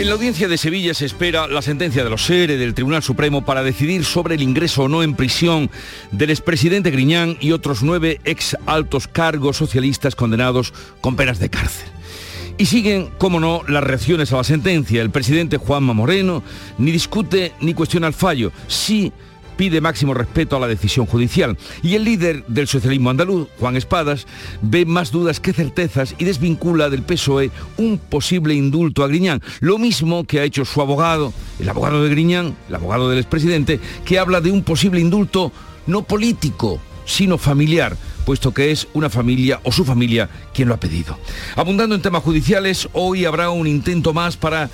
En la audiencia de Sevilla se espera la sentencia de los SERE del Tribunal Supremo para decidir sobre el ingreso o no en prisión del expresidente Griñán y otros nueve ex altos cargos socialistas condenados con penas de cárcel. Y siguen, como no, las reacciones a la sentencia. El presidente Juanma Moreno ni discute ni cuestiona el fallo. Sí pide máximo respeto a la decisión judicial. Y el líder del socialismo andaluz, Juan Espadas, ve más dudas que certezas y desvincula del PSOE un posible indulto a Griñán. Lo mismo que ha hecho su abogado, el abogado de Griñán, el abogado del expresidente, que habla de un posible indulto no político, sino familiar puesto que es una familia o su familia quien lo ha pedido. Abundando en temas judiciales, hoy habrá un intento más para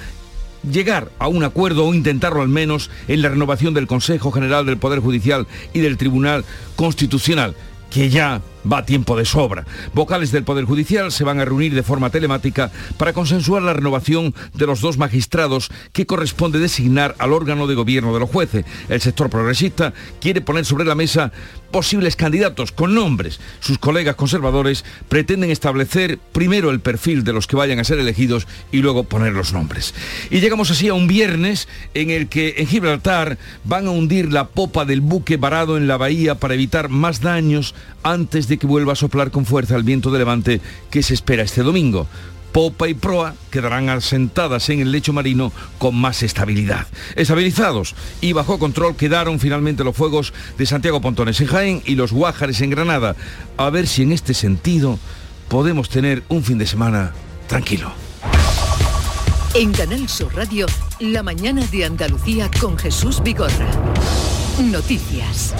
llegar a un acuerdo o intentarlo al menos en la renovación del Consejo General del Poder Judicial y del Tribunal Constitucional, que ya va a tiempo de sobra. Vocales del Poder Judicial se van a reunir de forma telemática para consensuar la renovación de los dos magistrados que corresponde designar al órgano de gobierno de los jueces. El sector progresista quiere poner sobre la mesa posibles candidatos con nombres. Sus colegas conservadores pretenden establecer primero el perfil de los que vayan a ser elegidos y luego poner los nombres. Y llegamos así a un viernes en el que en Gibraltar van a hundir la popa del buque varado en la bahía para evitar más daños antes de que vuelva a soplar con fuerza el viento de levante que se espera este domingo. Popa y proa quedarán asentadas en el lecho marino con más estabilidad. Estabilizados y bajo control quedaron finalmente los fuegos de Santiago Pontones en Jaén y los Guájares en Granada. A ver si en este sentido podemos tener un fin de semana tranquilo. En Canal Sur Radio, la mañana de Andalucía con Jesús Vigorra. Noticias.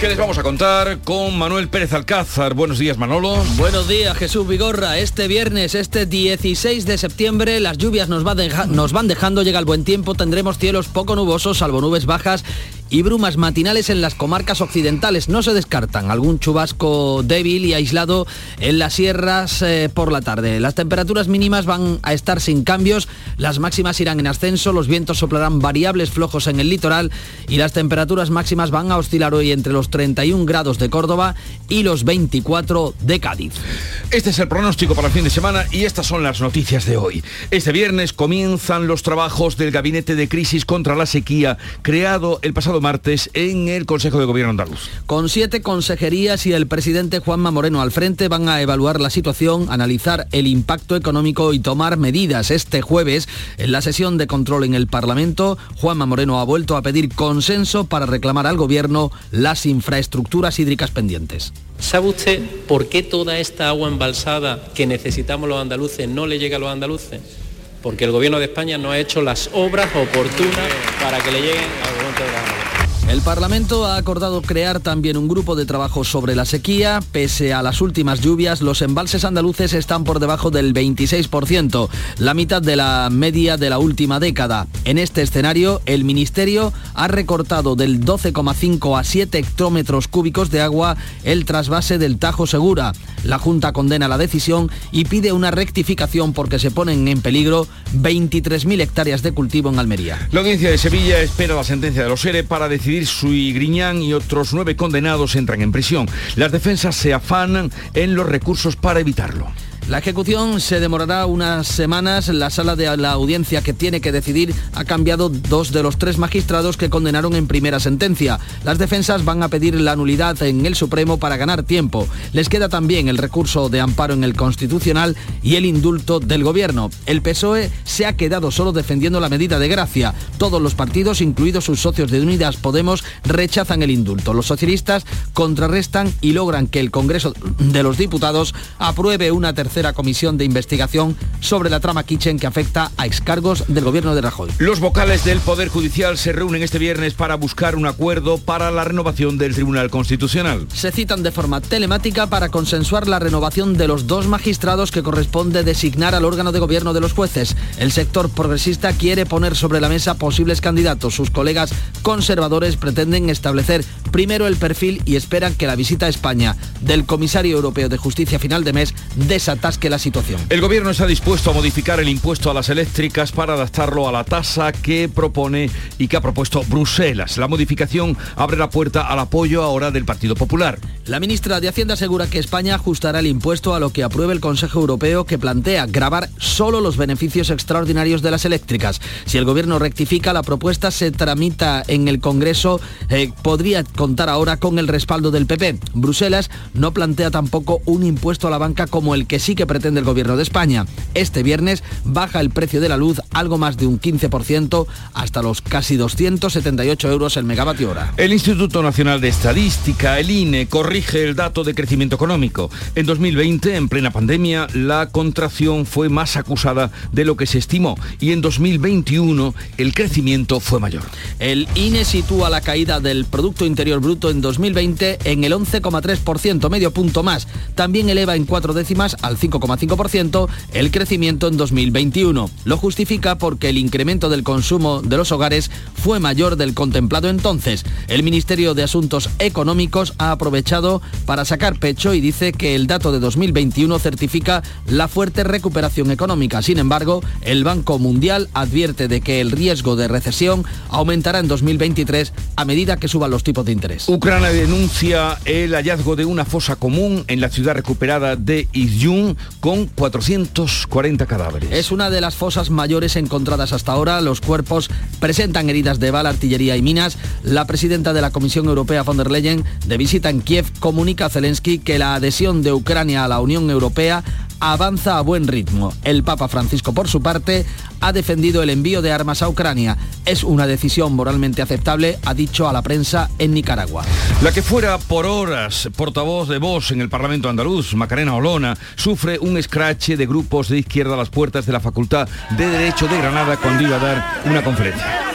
¿Qué les vamos a contar con Manuel Pérez Alcázar? Buenos días, Manolo. Buenos días, Jesús Vigorra. Este viernes, este 16 de septiembre, las lluvias nos, nos van dejando, llega el buen tiempo, tendremos cielos poco nubosos, salvo nubes bajas y brumas matinales en las comarcas occidentales. No se descartan algún chubasco débil y aislado en las sierras eh, por la tarde. Las temperaturas mínimas van a estar sin cambios, las máximas irán en ascenso, los vientos soplarán variables flojos en el litoral y las temperaturas máximas van a oscilar hoy entre los 31 grados de Córdoba y los 24 de Cádiz. Este es el pronóstico para el fin de semana y estas son las noticias de hoy. Este viernes comienzan los trabajos del Gabinete de Crisis contra la Sequía, creado el pasado martes en el Consejo de Gobierno andaluz. Con siete consejerías y el presidente Juanma Moreno al frente van a evaluar la situación, analizar el impacto económico y tomar medidas. Este jueves, en la sesión de control en el Parlamento, Juanma Moreno ha vuelto a pedir consenso para reclamar al Gobierno las infraestructuras hídricas pendientes. ¿Sabe usted por qué toda esta agua embalsada que necesitamos los andaluces no le llega a los andaluces? Porque el Gobierno de España no ha hecho las obras oportunas para que le lleguen al momento de la el Parlamento ha acordado crear también un grupo de trabajo sobre la sequía. Pese a las últimas lluvias, los embalses andaluces están por debajo del 26%, la mitad de la media de la última década. En este escenario, el Ministerio ha recortado del 12,5 a 7 hectómetros cúbicos de agua el trasvase del Tajo Segura. La Junta condena la decisión y pide una rectificación porque se ponen en peligro 23.000 hectáreas de cultivo en Almería. La audiencia de Sevilla espera la sentencia de los ERE para decidir Sui Griñán y otros nueve condenados entran en prisión. Las defensas se afanan en los recursos para evitarlo. La ejecución se demorará unas semanas. La sala de la audiencia que tiene que decidir ha cambiado dos de los tres magistrados que condenaron en primera sentencia. Las defensas van a pedir la nulidad en el Supremo para ganar tiempo. Les queda también el recurso de amparo en el Constitucional y el indulto del Gobierno. El PSOE se ha quedado solo defendiendo la medida de gracia. Todos los partidos, incluidos sus socios de Unidas Podemos, rechazan el indulto. Los socialistas contrarrestan y logran que el Congreso de los Diputados apruebe una tercera comisión de investigación sobre la trama Kitchen que afecta a excargos del gobierno de Rajoy. Los vocales del Poder Judicial se reúnen este viernes para buscar un acuerdo para la renovación del Tribunal Constitucional. Se citan de forma telemática para consensuar la renovación de los dos magistrados que corresponde designar al órgano de gobierno de los jueces. El sector progresista quiere poner sobre la mesa posibles candidatos. Sus colegas conservadores pretenden establecer primero el perfil y esperan que la visita a España del comisario europeo de justicia final de mes desatasque la situación. El gobierno está dispuesto a modificar el impuesto a las eléctricas para adaptarlo a la tasa que propone y que ha propuesto Bruselas. La modificación abre la puerta al apoyo ahora del Partido Popular. La ministra de Hacienda asegura que España ajustará el impuesto a lo que apruebe el Consejo Europeo que plantea grabar solo los beneficios extraordinarios de las eléctricas. Si el gobierno rectifica, la propuesta se tramita en el Congreso, eh, podría contar ahora con el respaldo del PP. Bruselas no plantea tampoco un impuesto a la banca como el que sí que pretende el gobierno de España. Este viernes baja el precio de la luz algo más de un 15% hasta los casi 278 euros el megavatio hora. El Instituto Nacional de Estadística, el INE, corrige el dato de crecimiento económico. En 2020, en plena pandemia, la contracción fue más acusada de lo que se estimó y en 2021 el crecimiento fue mayor. El INE sitúa la caída del Producto Interior Bruto en 2020 en el 11,3%, medio punto más. También eleva en cuatro décimas al 5,5% el crecimiento en 2021. Lo justifica porque el incremento del consumo de los hogares fue mayor del contemplado entonces. El Ministerio de Asuntos Económicos ha aprovechado para sacar pecho y dice que el dato de 2021 certifica la fuerte recuperación económica. Sin embargo, el Banco Mundial advierte de que el riesgo de recesión aumentará en 2023 a medida que suban los tipos de interés. Ucrania denuncia el hallazgo de una fosa común en la ciudad recuperada de Izium con 440 cadáveres. Es una de las fosas mayores encontradas hasta ahora. Los cuerpos presentan heridas de bala, artillería y minas. La presidenta de la Comisión Europea, von der Leyen, de visita en Kiev, comunica a Zelensky que la adhesión de Ucrania a la Unión Europea avanza a buen ritmo. El Papa Francisco, por su parte, ha defendido el envío de armas a Ucrania. Es una decisión moralmente aceptable, ha dicho a la prensa en Nicaragua. La que fuera por horas portavoz de voz en el Parlamento andaluz, Macarena Olona, sufre un escrache de grupos de izquierda a las puertas de la Facultad de Derecho de Granada cuando iba a dar una conferencia.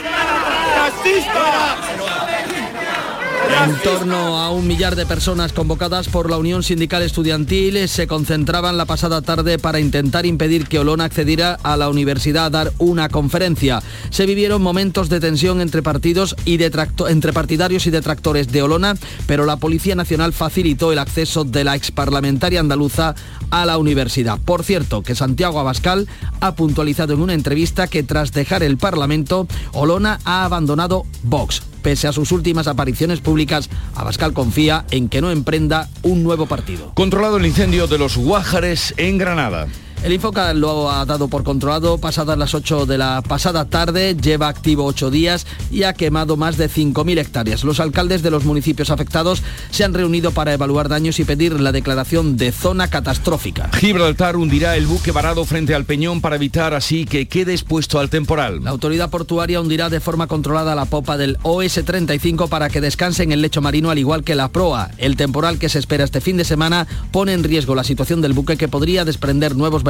En torno a un millar de personas convocadas por la Unión Sindical Estudiantil se concentraban la pasada tarde para intentar impedir que Olona accediera a la universidad a dar una conferencia. Se vivieron momentos de tensión entre partidos y entre partidarios y detractores de Olona, pero la Policía Nacional facilitó el acceso de la exparlamentaria andaluza a la universidad. Por cierto, que Santiago Abascal ha puntualizado en una entrevista que tras dejar el Parlamento, Olona ha abandonado Vox. Pese a sus últimas apariciones públicas, Abascal confía en que no emprenda un nuevo partido. Controlado el incendio de los Guájares en Granada. El Infoca lo ha dado por controlado pasadas las 8 de la pasada tarde, lleva activo 8 días y ha quemado más de 5.000 hectáreas. Los alcaldes de los municipios afectados se han reunido para evaluar daños y pedir la declaración de zona catastrófica. Gibraltar hundirá el buque varado frente al Peñón para evitar así que quede expuesto al temporal. La autoridad portuaria hundirá de forma controlada la popa del OS-35 para que descanse en el lecho marino al igual que la proa. El temporal que se espera este fin de semana pone en riesgo la situación del buque que podría desprender nuevos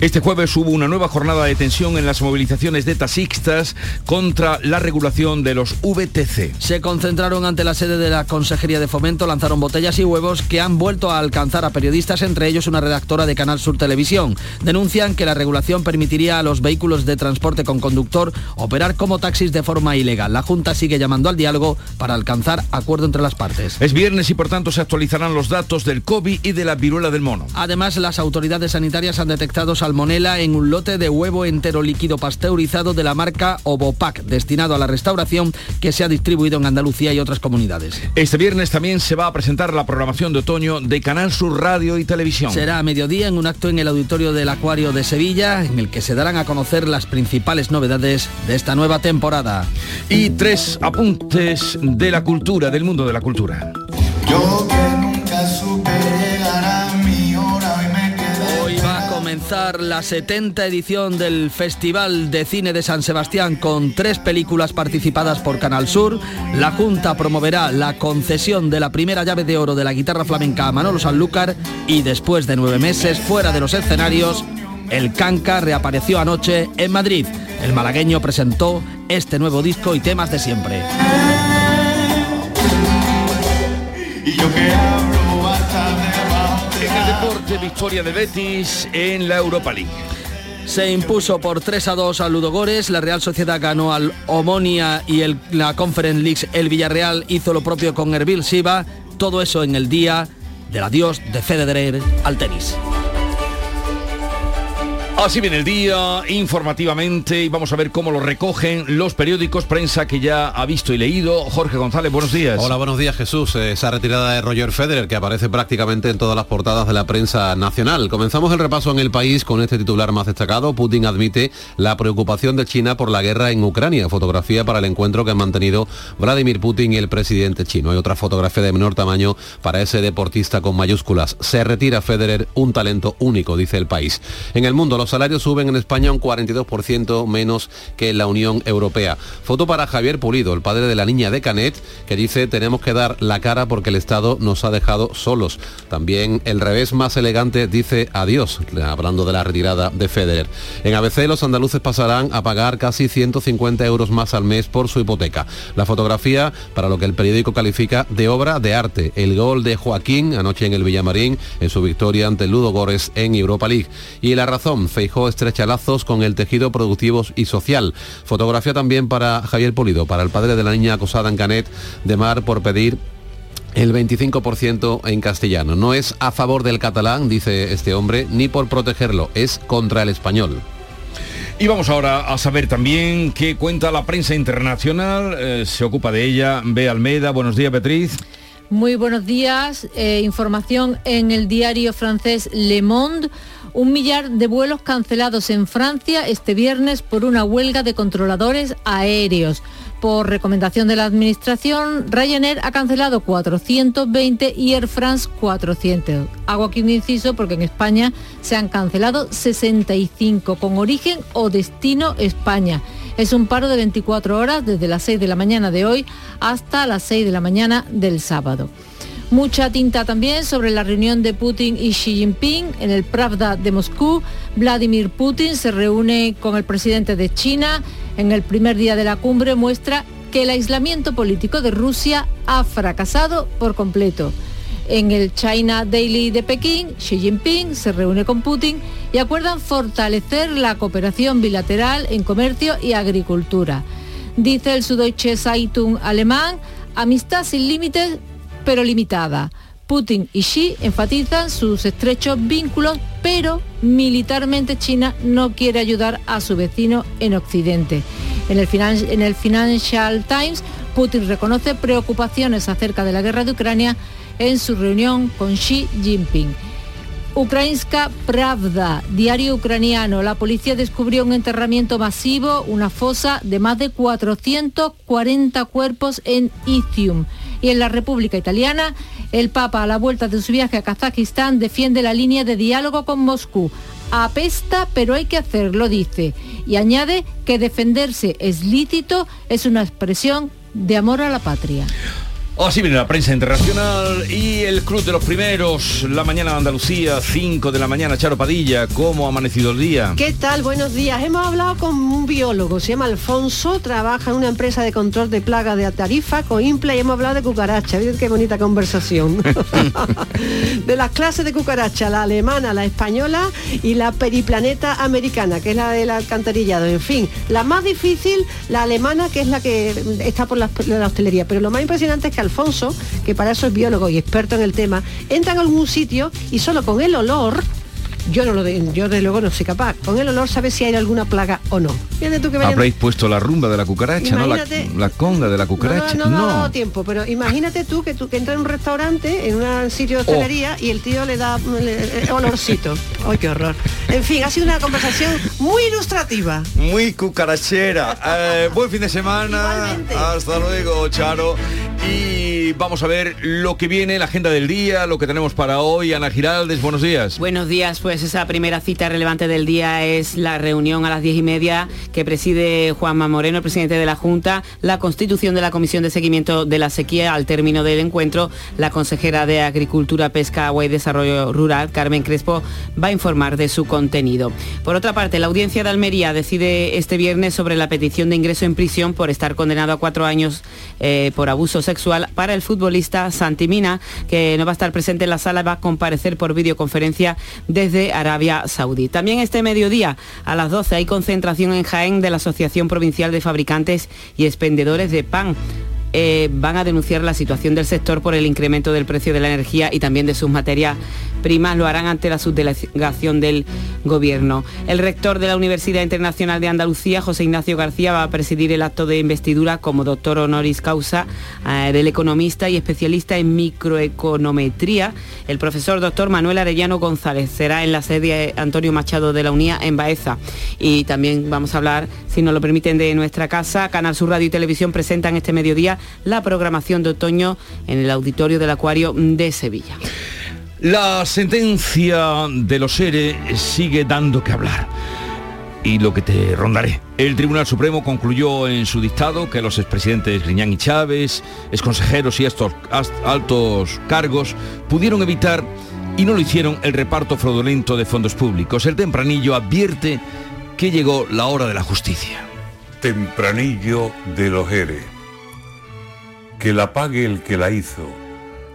este jueves hubo una nueva jornada de tensión en las movilizaciones de taxistas contra la regulación de los VTC. Se concentraron ante la sede de la Consejería de Fomento, lanzaron botellas y huevos que han vuelto a alcanzar a periodistas, entre ellos una redactora de Canal Sur Televisión. Denuncian que la regulación permitiría a los vehículos de transporte con conductor operar como taxis de forma ilegal. La Junta sigue llamando al diálogo para alcanzar acuerdo entre las partes. Es viernes y por tanto se actualizarán los datos del COVID y de la viruela del mono. Además, las autoridades sanitarias han detectado salmonela en un lote de huevo entero líquido pasteurizado de la marca Ovopac, destinado a la restauración que se ha distribuido en Andalucía y otras comunidades. Este viernes también se va a presentar la programación de otoño de Canal Sur Radio y Televisión. Será a mediodía en un acto en el auditorio del Acuario de Sevilla, en el que se darán a conocer las principales novedades de esta nueva temporada. Y tres apuntes de la cultura, del mundo de la cultura. La 70 edición del Festival de Cine de San Sebastián con tres películas participadas por Canal Sur. La Junta promoverá la concesión de la primera llave de oro de la guitarra flamenca a Manolo Sanlúcar y después de nueve meses fuera de los escenarios, el Canca reapareció anoche en Madrid. El malagueño presentó este nuevo disco y temas de siempre. Deporte, victoria de Betis en la Europa League. se impuso por 3 a 2 al Ludogores, la Real Sociedad ganó al Omonia y el, la Conference League, el Villarreal hizo lo propio con Erbil Siva, todo eso en el día del adiós de Federer al tenis. Así viene el día, informativamente, y vamos a ver cómo lo recogen los periódicos, prensa que ya ha visto y leído. Jorge González, buenos días. Hola, buenos días Jesús. Esa retirada de Roger Federer que aparece prácticamente en todas las portadas de la prensa nacional. Comenzamos el repaso en el país con este titular más destacado. Putin admite la preocupación de China por la guerra en Ucrania. Fotografía para el encuentro que han mantenido Vladimir Putin y el presidente chino. Hay otra fotografía de menor tamaño para ese deportista con mayúsculas. Se retira Federer, un talento único, dice el país. En el mundo, los salarios suben en España un 42% menos que en la Unión Europea. Foto para Javier Pulido, el padre de la niña de Canet, que dice tenemos que dar la cara porque el Estado nos ha dejado solos. También el revés más elegante dice adiós, hablando de la retirada de Federer. En ABC los andaluces pasarán a pagar casi 150 euros más al mes por su hipoteca. La fotografía para lo que el periódico califica de obra de arte. El gol de Joaquín anoche en el Villamarín en su victoria ante Ludo Gores en Europa League. Y la razón, Feijó estrecha lazos con el tejido productivo y social. Fotografía también para Javier Polido, para el padre de la niña acosada en Canet de Mar por pedir el 25% en castellano. No es a favor del catalán, dice este hombre, ni por protegerlo, es contra el español. Y vamos ahora a saber también qué cuenta la prensa internacional. Eh, se ocupa de ella Bea Almeida. Buenos días, Beatriz. Muy buenos días. Eh, información en el diario francés Le Monde. Un millar de vuelos cancelados en Francia este viernes por una huelga de controladores aéreos. Por recomendación de la Administración, Ryanair ha cancelado 420 y Air France 400. Hago aquí un inciso porque en España se han cancelado 65 con origen o destino España. Es un paro de 24 horas desde las 6 de la mañana de hoy hasta las 6 de la mañana del sábado. Mucha tinta también sobre la reunión de Putin y Xi Jinping en el Pravda de Moscú. Vladimir Putin se reúne con el presidente de China. En el primer día de la cumbre muestra que el aislamiento político de Rusia ha fracasado por completo. En el China Daily de Pekín, Xi Jinping se reúne con Putin y acuerdan fortalecer la cooperación bilateral en comercio y agricultura. Dice el Süddeutsche Zeitung alemán, amistad sin límites pero limitada. Putin y Xi enfatizan sus estrechos vínculos, pero militarmente China no quiere ayudar a su vecino en Occidente. En el, en el Financial Times, Putin reconoce preocupaciones acerca de la guerra de Ucrania en su reunión con Xi Jinping. Ukrainska Pravda, diario ucraniano. La policía descubrió un enterramiento masivo, una fosa de más de 440 cuerpos en Izium. Y en la República Italiana, el Papa, a la vuelta de su viaje a Kazajistán, defiende la línea de diálogo con Moscú. Apesta, pero hay que hacerlo, dice. Y añade que defenderse es lícito, es una expresión de amor a la patria. Así viene la prensa internacional y el Club de los Primeros, la mañana de Andalucía, 5 de la mañana, Charo Padilla, ¿cómo ha amanecido el día? ¿Qué tal? Buenos días. Hemos hablado con un biólogo, se llama Alfonso, trabaja en una empresa de control de plagas de Tarifa, Coimpla, y hemos hablado de cucaracha. Miren qué bonita conversación. de las clases de cucaracha, la alemana, la española y la periplaneta americana, que es la del alcantarillado. En fin, la más difícil, la alemana, que es la que está por la, la hostelería. Pero lo más impresionante es que Alfonso, que para eso es biólogo y experto en el tema, entra en algún sitio y solo con el olor yo no lo de, yo de luego no soy capaz. Con el olor sabes si hay alguna plaga o no. Tú que Habréis puesto la rumba de la cucaracha, ¿no? La, conga de la cucaracha. No, no, no, tiempo, pero imagínate tú que tú que entras en un restaurante, en un sitio de oh. hostelería y el tío le da olorcito. ¡Ay, qué horror! En fin, ha sido una conversación muy ilustrativa. Muy cucarachera. Eh, buen fin de semana. Hasta luego, Charo. Y vamos a ver lo que viene, la agenda del día, lo que tenemos para hoy. Ana Giraldes, buenos días. Buenos días, pues esa primera cita relevante del día es la reunión a las diez y media que preside Juanma Moreno, el presidente de la Junta, la constitución de la Comisión de Seguimiento de la Sequía. Al término del encuentro, la consejera de Agricultura, Pesca, Agua y Desarrollo Rural, Carmen Crespo, va a informar de su contenido. Por otra parte, la audiencia de Almería decide este viernes sobre la petición de ingreso en prisión por estar condenado a cuatro años eh, por abuso sexual para el futbolista Santimina, que no va a estar presente en la sala, va a comparecer por videoconferencia desde Arabia Saudí. También este mediodía, a las 12, hay concentración en Jaén de la Asociación Provincial de Fabricantes y Expendedores de Pan. Eh, van a denunciar la situación del sector por el incremento del precio de la energía y también de sus materias primas. Lo harán ante la subdelegación del Gobierno. El rector de la Universidad Internacional de Andalucía, José Ignacio García, va a presidir el acto de investidura como doctor honoris causa eh, del economista y especialista en microeconometría. El profesor doctor Manuel Arellano González será en la sede Antonio Machado de la UNIA en Baeza. Y también vamos a hablar, si nos lo permiten, de nuestra casa. Canal Sur Radio y Televisión presentan este mediodía la programación de otoño en el auditorio del Acuario de Sevilla. La sentencia de los ERE sigue dando que hablar. Y lo que te rondaré. El Tribunal Supremo concluyó en su dictado que los expresidentes Griñán y Chávez, exconsejeros y estos altos cargos pudieron evitar y no lo hicieron el reparto fraudulento de fondos públicos. El tempranillo advierte que llegó la hora de la justicia. Tempranillo de los ERE que la pague el que la hizo,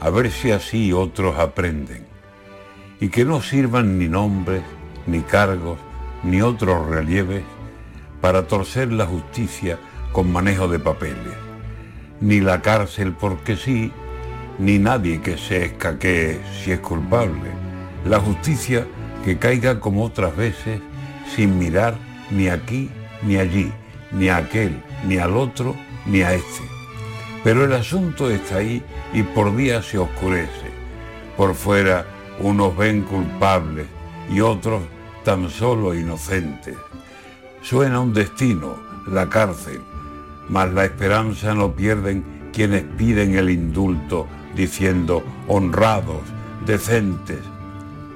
a ver si así otros aprenden, y que no sirvan ni nombres, ni cargos, ni otros relieves para torcer la justicia con manejo de papeles, ni la cárcel porque sí, ni nadie que se escaquee si es culpable, la justicia que caiga como otras veces sin mirar ni aquí ni allí, ni a aquel, ni al otro, ni a este. Pero el asunto está ahí y por día se oscurece. Por fuera unos ven culpables y otros tan solo inocentes. Suena un destino, la cárcel, mas la esperanza no pierden quienes piden el indulto diciendo honrados, decentes.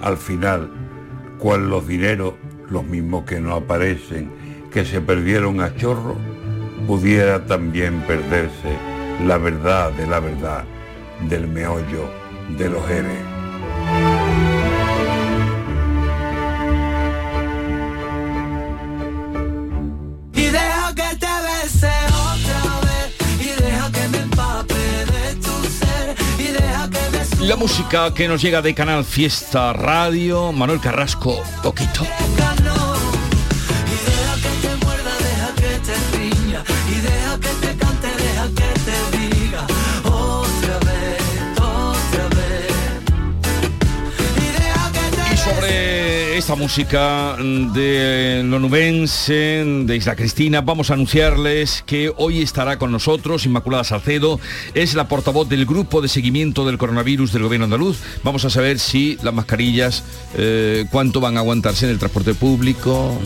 Al final, cual los dineros, los mismos que no aparecen, que se perdieron a chorro, pudiera también perderse la verdad de la verdad, del meollo de los genes. Y deja que te bese otra vez, y deja que me empape de tu ser, y deja que me La música que nos llega de Canal Fiesta Radio, Manuel Carrasco, poquito. Esta música de Lonubense, de Isla Cristina, vamos a anunciarles que hoy estará con nosotros Inmaculada Salcedo, es la portavoz del grupo de seguimiento del coronavirus del gobierno andaluz. Vamos a saber si las mascarillas, eh, cuánto van a aguantarse en el transporte público,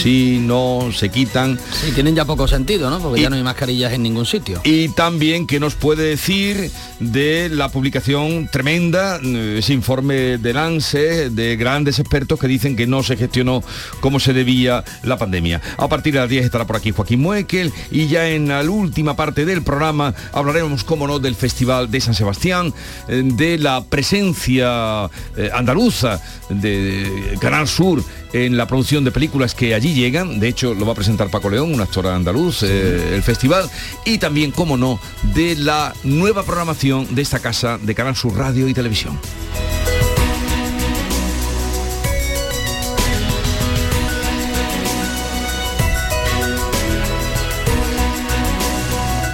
si no, se quitan. Sí, tienen ya poco sentido, ¿no? Porque ya no hay mascarillas en ningún sitio. Y también que nos puede decir de la publicación tremenda, ese informe de Lance, de grandes expertos que dicen dicen que no se gestionó como se debía la pandemia. A partir de las 10 estará por aquí Joaquín Muekel y ya en la última parte del programa hablaremos, como no, del Festival de San Sebastián, eh, de la presencia eh, andaluza de Canal Sur en la producción de películas que allí llegan. De hecho, lo va a presentar Paco León, un actor andaluz, eh, el festival. Y también, como no, de la nueva programación de esta casa de Canal Sur Radio y Televisión.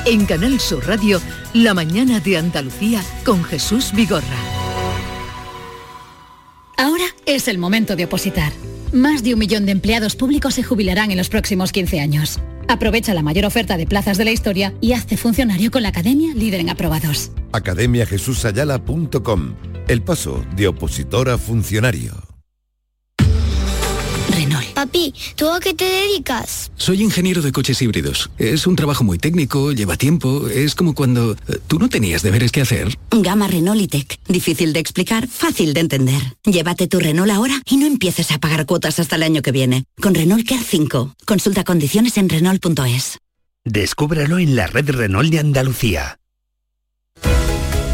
En Canal Sur Radio, La mañana de Andalucía con Jesús Vigorra. Ahora es el momento de opositar. Más de un millón de empleados públicos se jubilarán en los próximos 15 años. Aprovecha la mayor oferta de plazas de la historia y hazte funcionario con la Academia Líder en Aprobados. academiajesusayala.com El paso de opositor a funcionario. Papi, ¿tú a qué te dedicas? Soy ingeniero de coches híbridos. Es un trabajo muy técnico, lleva tiempo. Es como cuando eh, tú no tenías deberes que hacer. Gama Renault y Tech. Difícil de explicar, fácil de entender. Llévate tu Renault ahora y no empieces a pagar cuotas hasta el año que viene. Con Renault Care 5. Consulta condiciones en Renault.es. Descúbralo en la red Renault de Andalucía.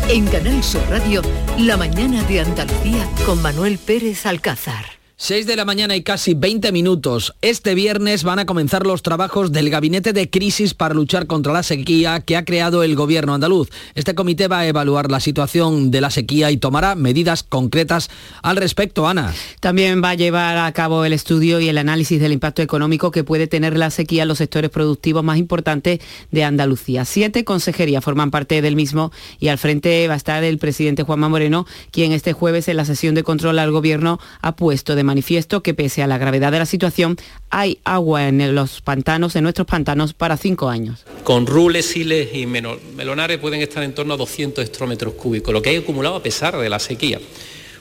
En Canal Sur Radio, La mañana de Andalucía con Manuel Pérez Alcázar. 6 de la mañana y casi 20 minutos. Este viernes van a comenzar los trabajos del Gabinete de Crisis para luchar contra la sequía que ha creado el Gobierno andaluz. Este comité va a evaluar la situación de la sequía y tomará medidas concretas al respecto, Ana. También va a llevar a cabo el estudio y el análisis del impacto económico que puede tener la sequía en los sectores productivos más importantes de Andalucía. Siete consejerías forman parte del mismo y al frente va a estar el presidente Juanma Moreno, quien este jueves en la sesión de control al Gobierno ha puesto de manifiesto que pese a la gravedad de la situación, hay agua en los pantanos, en nuestros pantanos, para cinco años. Con rules, siles y melonares pueden estar en torno a 200 hectómetros cúbicos, lo que hay acumulado a pesar de la sequía.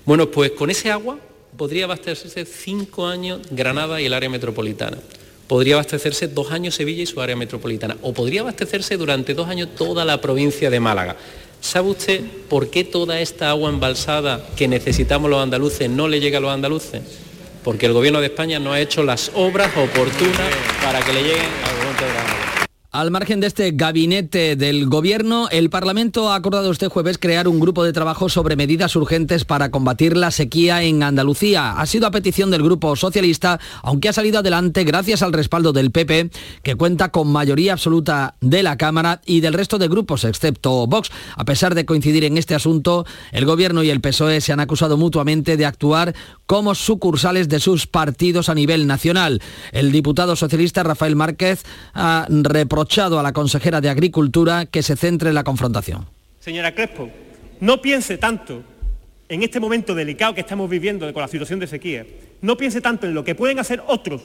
Bueno, pues con ese agua podría abastecerse cinco años Granada y el área metropolitana. Podría abastecerse dos años Sevilla y su área metropolitana. O podría abastecerse durante dos años toda la provincia de Málaga. ¿Sabe usted por qué toda esta agua embalsada que necesitamos los andaluces no le llega a los andaluces? porque el gobierno de España no ha hecho las obras oportunas para que le lleguen de Granada. Al margen de este gabinete del Gobierno, el Parlamento ha acordado este jueves crear un grupo de trabajo sobre medidas urgentes para combatir la sequía en Andalucía. Ha sido a petición del Grupo Socialista, aunque ha salido adelante gracias al respaldo del PP, que cuenta con mayoría absoluta de la Cámara y del resto de grupos, excepto Vox. A pesar de coincidir en este asunto, el Gobierno y el PSOE se han acusado mutuamente de actuar como sucursales de sus partidos a nivel nacional. El diputado socialista Rafael Márquez ha reprochado a la consejera de Agricultura que se centre en la confrontación. Señora Crespo, no piense tanto en este momento delicado que estamos viviendo con la situación de sequía, no piense tanto en lo que pueden hacer otros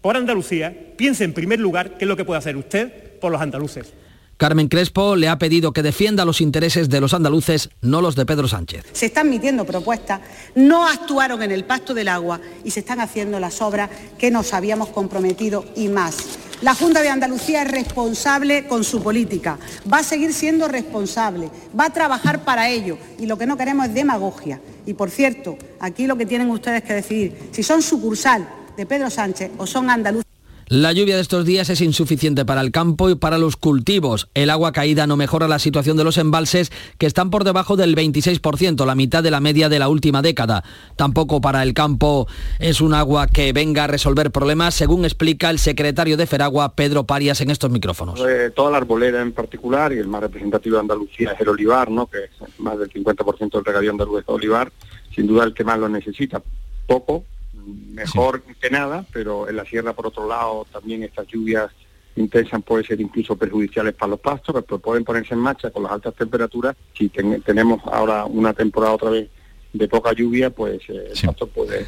por Andalucía, piense en primer lugar qué es lo que puede hacer usted por los andaluces. Carmen Crespo le ha pedido que defienda los intereses de los andaluces, no los de Pedro Sánchez. Se están metiendo propuestas, no actuaron en el pacto del agua y se están haciendo las obras que nos habíamos comprometido y más. La Junta de Andalucía es responsable con su política, va a seguir siendo responsable, va a trabajar para ello y lo que no queremos es demagogia. Y por cierto, aquí lo que tienen ustedes que decidir, si son sucursal de Pedro Sánchez o son andaluces. La lluvia de estos días es insuficiente para el campo y para los cultivos. El agua caída no mejora la situación de los embalses, que están por debajo del 26%, la mitad de la media de la última década. Tampoco para el campo es un agua que venga a resolver problemas, según explica el secretario de Feragua, Pedro Parias, en estos micrófonos. Eh, toda la arboleda en particular, y el más representativo de Andalucía es el olivar, ¿no? que es más del 50% del regadío andaluz olivar, sin duda el que más lo necesita. Poco, mejor que nada, pero en la sierra, por otro lado, también estas lluvias intensas pueden ser incluso perjudiciales para los pastos, pero pueden ponerse en marcha con las altas temperaturas. Si tenemos ahora una temporada otra vez de poca lluvia, pues eh, el pasto puede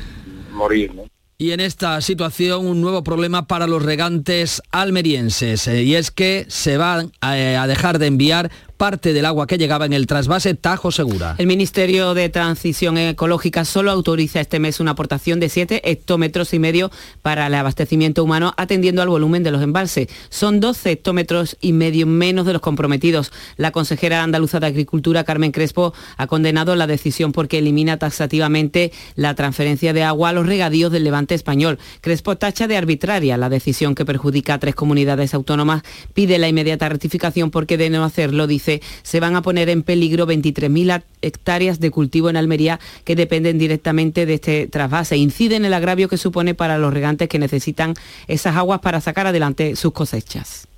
morir. ¿no? Y en esta situación un nuevo problema para los regantes almerienses eh, y es que se van eh, a dejar de enviar parte del agua que llegaba en el trasvase Tajo Segura. El Ministerio de Transición Ecológica solo autoriza este mes una aportación de 7 hectómetros y medio para el abastecimiento humano atendiendo al volumen de los embalses. Son 12 hectómetros y medio menos de los comprometidos. La consejera andaluza de Agricultura, Carmen Crespo, ha condenado la decisión porque elimina taxativamente la transferencia de agua a los regadíos del levante español. Crespo tacha de arbitraria la decisión que perjudica a tres comunidades autónomas, pide la inmediata rectificación porque de no hacerlo, dice, se van a poner en peligro 23.000 hectáreas de cultivo en Almería que dependen directamente de este trasvase. Incide en el agravio que supone para los regantes que necesitan esas aguas para sacar adelante sus cosechas.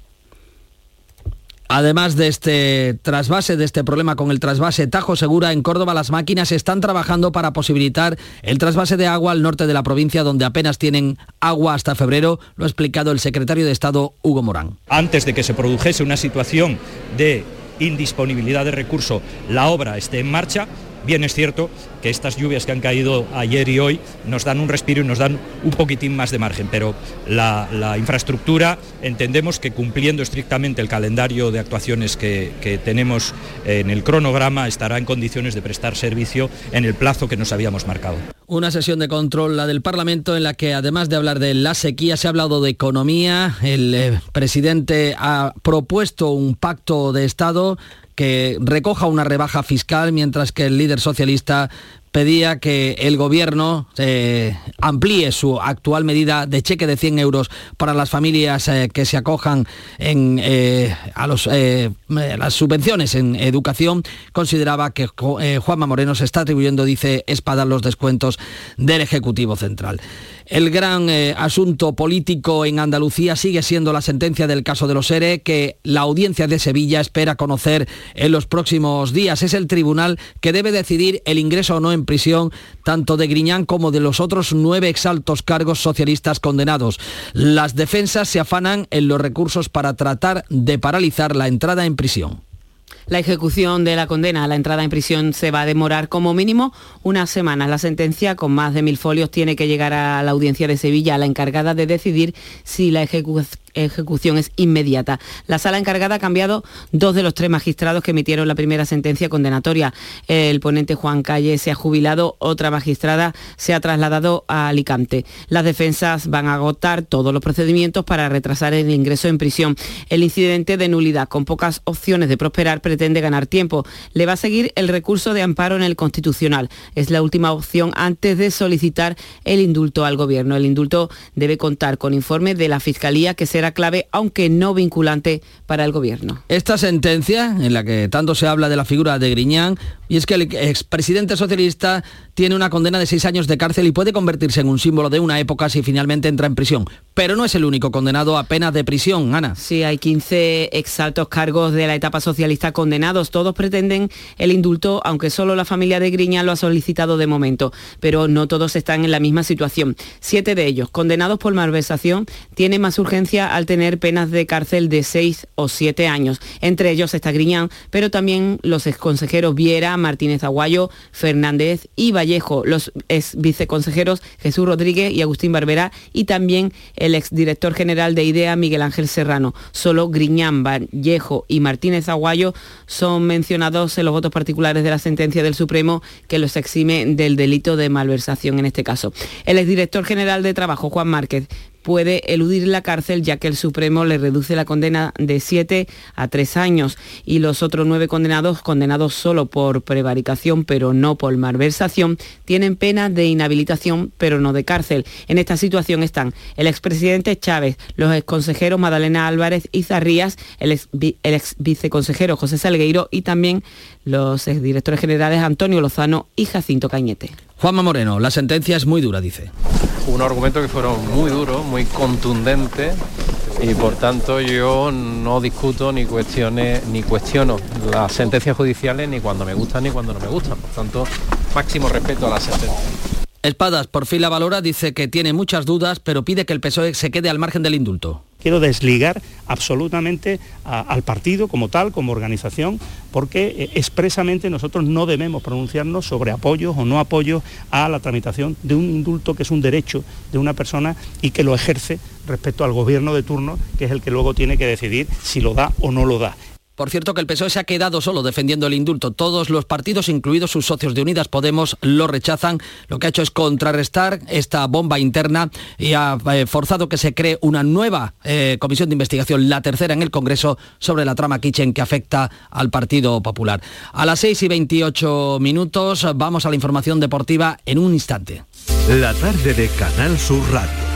Además de este trasvase, de este problema con el trasvase Tajo Segura, en Córdoba las máquinas están trabajando para posibilitar el trasvase de agua al norte de la provincia, donde apenas tienen agua hasta febrero, lo ha explicado el secretario de Estado, Hugo Morán. Antes de que se produjese una situación de indisponibilidad de recurso la obra esté en marcha, bien es cierto que estas lluvias que han caído ayer y hoy nos dan un respiro y nos dan un poquitín más de margen, pero la, infraestructura entendemos que cumpliendo estrictamente el calendario de actuaciones que, que, tenemos en el cronograma estará en condiciones de prestar servicio en el plazo que nos habíamos marcado. Una sesión de control, la del Parlamento, en la que además de hablar de la sequía, se ha hablado de economía. El eh, presidente ha propuesto un pacto de Estado que recoja una rebaja fiscal, mientras que el líder socialista pedía que el gobierno eh, amplíe su actual medida de cheque de 100 euros para las familias eh, que se acojan en, eh, a las subvenciones en educación. Consideraba que Juanma Moreno se está atribuyendo, dice, espada los descuentos del Ejecutivo Central. El gran asunto político en Andalucía sigue siendo la sentencia del caso de los ERE que la audiencia de Sevilla espera conocer en los próximos días. Es el tribunal que debe decidir el ingreso o no en prisión tanto de Griñán como de los otros nueve exaltos cargos socialistas condenados. Las defensas se afanan en los recursos para tratar de paralizar la entrada en prisión. La ejecución de la condena a la entrada en prisión se va a demorar como mínimo unas semanas. La sentencia, con más de mil folios, tiene que llegar a la audiencia de Sevilla, la encargada de decidir si la ejecución ejecución es inmediata. La sala encargada ha cambiado dos de los tres magistrados que emitieron la primera sentencia condenatoria. El ponente Juan Calle se ha jubilado, otra magistrada se ha trasladado a Alicante. Las defensas van a agotar todos los procedimientos para retrasar el ingreso en prisión. El incidente de nulidad, con pocas opciones de prosperar, pretende ganar tiempo. Le va a seguir el recurso de amparo en el Constitucional. Es la última opción antes de solicitar el indulto al Gobierno. El indulto debe contar con informe de la Fiscalía que será clave, aunque no vinculante para el Gobierno. Esta sentencia, en la que tanto se habla de la figura de Griñán, y es que el expresidente socialista tiene una condena de seis años de cárcel y puede convertirse en un símbolo de una época si finalmente entra en prisión. Pero no es el único condenado a pena de prisión, Ana. Sí, hay 15 exaltos cargos de la etapa socialista condenados. Todos pretenden el indulto, aunque solo la familia de Griñán lo ha solicitado de momento. Pero no todos están en la misma situación. Siete de ellos, condenados por malversación, tienen más urgencia al tener penas de cárcel de seis o siete años. Entre ellos está Griñán, pero también los exconsejeros Viera, Martínez Aguayo, Fernández y Vallejo, los ex viceconsejeros Jesús Rodríguez y Agustín Barbera y también el exdirector general de IDEA Miguel Ángel Serrano. Solo Griñán, Vallejo y Martínez Aguayo son mencionados en los votos particulares de la sentencia del Supremo que los exime del delito de malversación en este caso. El exdirector general de Trabajo, Juan Márquez, puede eludir la cárcel ya que el Supremo le reduce la condena de 7 a 3 años y los otros nueve condenados, condenados solo por prevaricación pero no por malversación, tienen pena de inhabilitación pero no de cárcel. En esta situación están el expresidente Chávez, los exconsejeros Madalena Álvarez y Zarrías, el ex, el ex viceconsejero José Salgueiro y también los exdirectores generales Antonio Lozano y Jacinto Cañete. Juanma Moreno, la sentencia es muy dura, dice. Unos argumentos que fueron muy duros, muy contundentes y por tanto yo no discuto ni cuestiones ni cuestiono las sentencias judiciales ni cuando me gustan ni cuando no me gustan. Por tanto, máximo respeto a las sentencias. Espadas por fin la valora, dice que tiene muchas dudas, pero pide que el PSOE se quede al margen del indulto. Quiero desligar absolutamente al partido como tal, como organización, porque eh, expresamente nosotros no debemos pronunciarnos sobre apoyos o no apoyos a la tramitación de un indulto que es un derecho de una persona y que lo ejerce respecto al gobierno de turno, que es el que luego tiene que decidir si lo da o no lo da. Por cierto que el PSOE se ha quedado solo defendiendo el indulto. Todos los partidos, incluidos sus socios de Unidas Podemos, lo rechazan. Lo que ha hecho es contrarrestar esta bomba interna y ha eh, forzado que se cree una nueva eh, comisión de investigación, la tercera en el Congreso, sobre la trama Kitchen que afecta al Partido Popular. A las 6 y 28 minutos vamos a la información deportiva en un instante. La tarde de Canal Sur Radio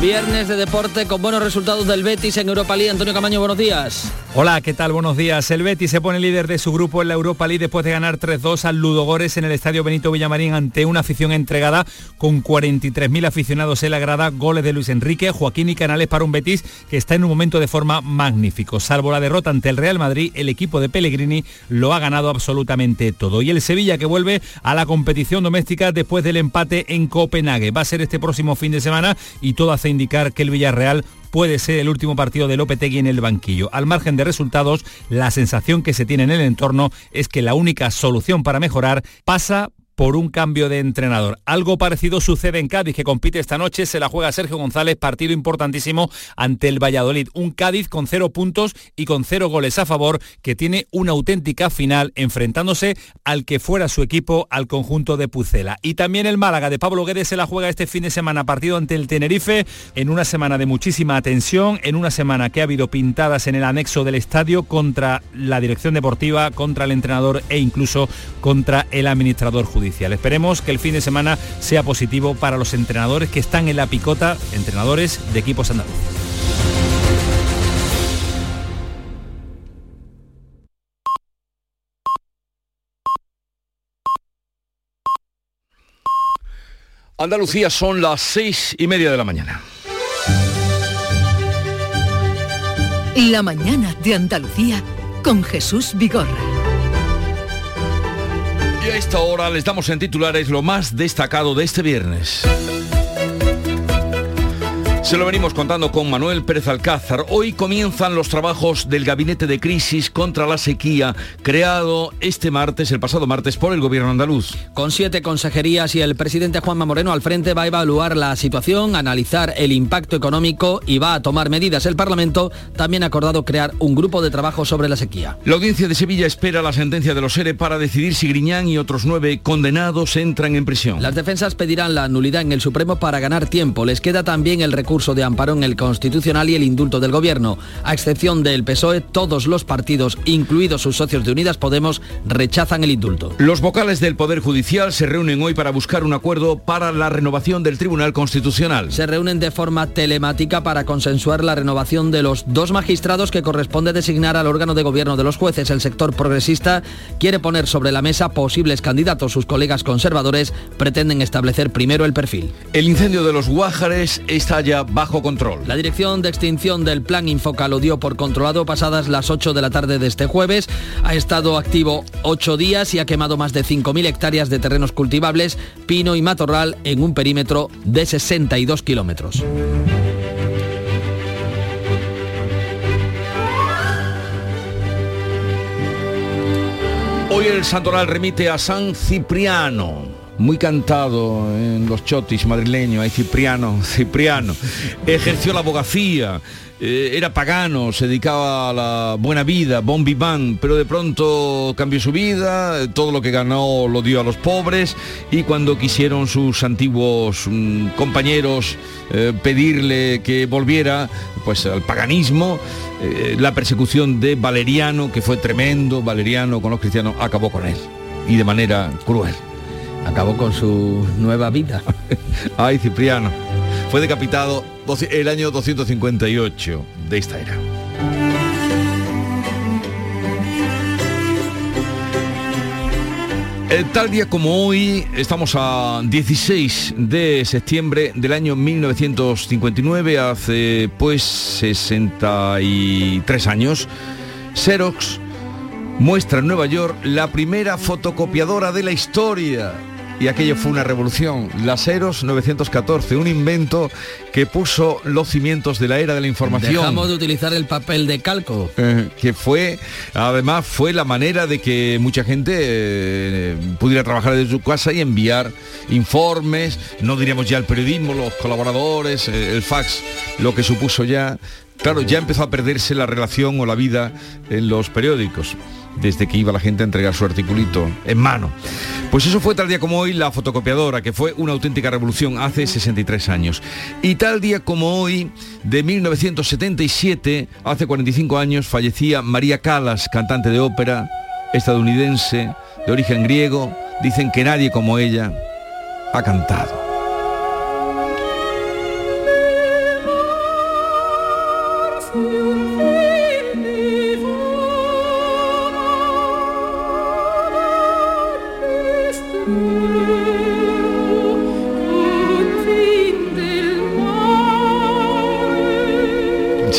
Viernes de deporte con buenos resultados del Betis en Europa League. Antonio Camaño, buenos días. Hola, ¿qué tal? Buenos días. El Betis se pone líder de su grupo en la Europa League después de ganar 3-2 al Ludogores en el Estadio Benito Villamarín ante una afición entregada con 43.000 aficionados en la grada, goles de Luis Enrique, Joaquín y Canales para un Betis que está en un momento de forma magnífico. Salvo la derrota ante el Real Madrid, el equipo de Pellegrini lo ha ganado absolutamente todo. Y el Sevilla que vuelve a la competición doméstica después del empate en Copenhague. Va a ser este próximo fin de semana y todo hace indicar que el Villarreal puede ser el último partido de Lopetegui en el banquillo. Al margen de resultados, la sensación que se tiene en el entorno es que la única solución para mejorar pasa por un cambio de entrenador. Algo parecido sucede en Cádiz, que compite esta noche, se la juega Sergio González, partido importantísimo ante el Valladolid. Un Cádiz con cero puntos y con cero goles a favor, que tiene una auténtica final enfrentándose al que fuera su equipo, al conjunto de Pucela. Y también el Málaga de Pablo Guedes se la juega este fin de semana, partido ante el Tenerife, en una semana de muchísima tensión, en una semana que ha habido pintadas en el anexo del estadio contra la dirección deportiva, contra el entrenador e incluso contra el administrador judicial. Esperemos que el fin de semana sea positivo para los entrenadores que están en la picota, entrenadores de equipos andaluces. Andalucía son las seis y media de la mañana. La mañana de Andalucía con Jesús Vigorra. A esta hora les damos en titulares lo más destacado de este viernes. Se lo venimos contando con Manuel Pérez Alcázar. Hoy comienzan los trabajos del Gabinete de Crisis contra la Sequía, creado este martes, el pasado martes, por el Gobierno andaluz. Con siete consejerías y el presidente Juanma Moreno al frente va a evaluar la situación, analizar el impacto económico y va a tomar medidas. El Parlamento también ha acordado crear un grupo de trabajo sobre la sequía. La audiencia de Sevilla espera la sentencia de los ERE para decidir si Griñán y otros nueve condenados entran en prisión. Las defensas pedirán la nulidad en el Supremo para ganar tiempo. Les queda también el recurso de amparo en el Constitucional y el indulto del Gobierno. A excepción del PSOE, todos los partidos, incluidos sus socios de Unidas Podemos, rechazan el indulto. Los vocales del Poder Judicial se reúnen hoy para buscar un acuerdo para la renovación del Tribunal Constitucional. Se reúnen de forma telemática para consensuar la renovación de los dos magistrados que corresponde designar al órgano de gobierno de los jueces. El sector progresista quiere poner sobre la mesa posibles candidatos. Sus colegas conservadores pretenden establecer primero el perfil. El incendio de los Guájares está bajo control. La Dirección de Extinción del Plan Infoca lo dio por controlado pasadas las 8 de la tarde de este jueves. Ha estado activo 8 días y ha quemado más de 5.000 hectáreas de terrenos cultivables, pino y matorral en un perímetro de 62 kilómetros. Hoy el Santoral remite a San Cipriano, muy cantado en los chotis madrileños, hay Cipriano, Cipriano. Ejerció la abogacía, eh, era pagano, se dedicaba a la buena vida, bon vivant, pero de pronto cambió su vida, todo lo que ganó lo dio a los pobres y cuando quisieron sus antiguos mm, compañeros eh, pedirle que volviera pues al paganismo, eh, la persecución de Valeriano, que fue tremendo, Valeriano con los cristianos, acabó con él y de manera cruel. Acabó con su nueva vida. Ay, Cipriano. Fue decapitado el año 258 de esta era. Tal día como hoy, estamos a 16 de septiembre del año 1959, hace pues 63 años, Xerox muestra en Nueva York la primera fotocopiadora de la historia. Y aquello fue una revolución. La Xerox 914, un invento que puso los cimientos de la era de la información. Dejamos de utilizar el papel de calco. Eh, que fue, además fue la manera de que mucha gente eh, pudiera trabajar desde su casa y enviar informes, no diríamos ya el periodismo, los colaboradores, eh, el fax, lo que supuso ya, claro, ya empezó a perderse la relación o la vida en los periódicos desde que iba la gente a entregar su articulito en mano. Pues eso fue tal día como hoy la fotocopiadora, que fue una auténtica revolución hace 63 años. Y tal día como hoy, de 1977, hace 45 años, fallecía María Callas, cantante de ópera, estadounidense, de origen griego. Dicen que nadie como ella ha cantado.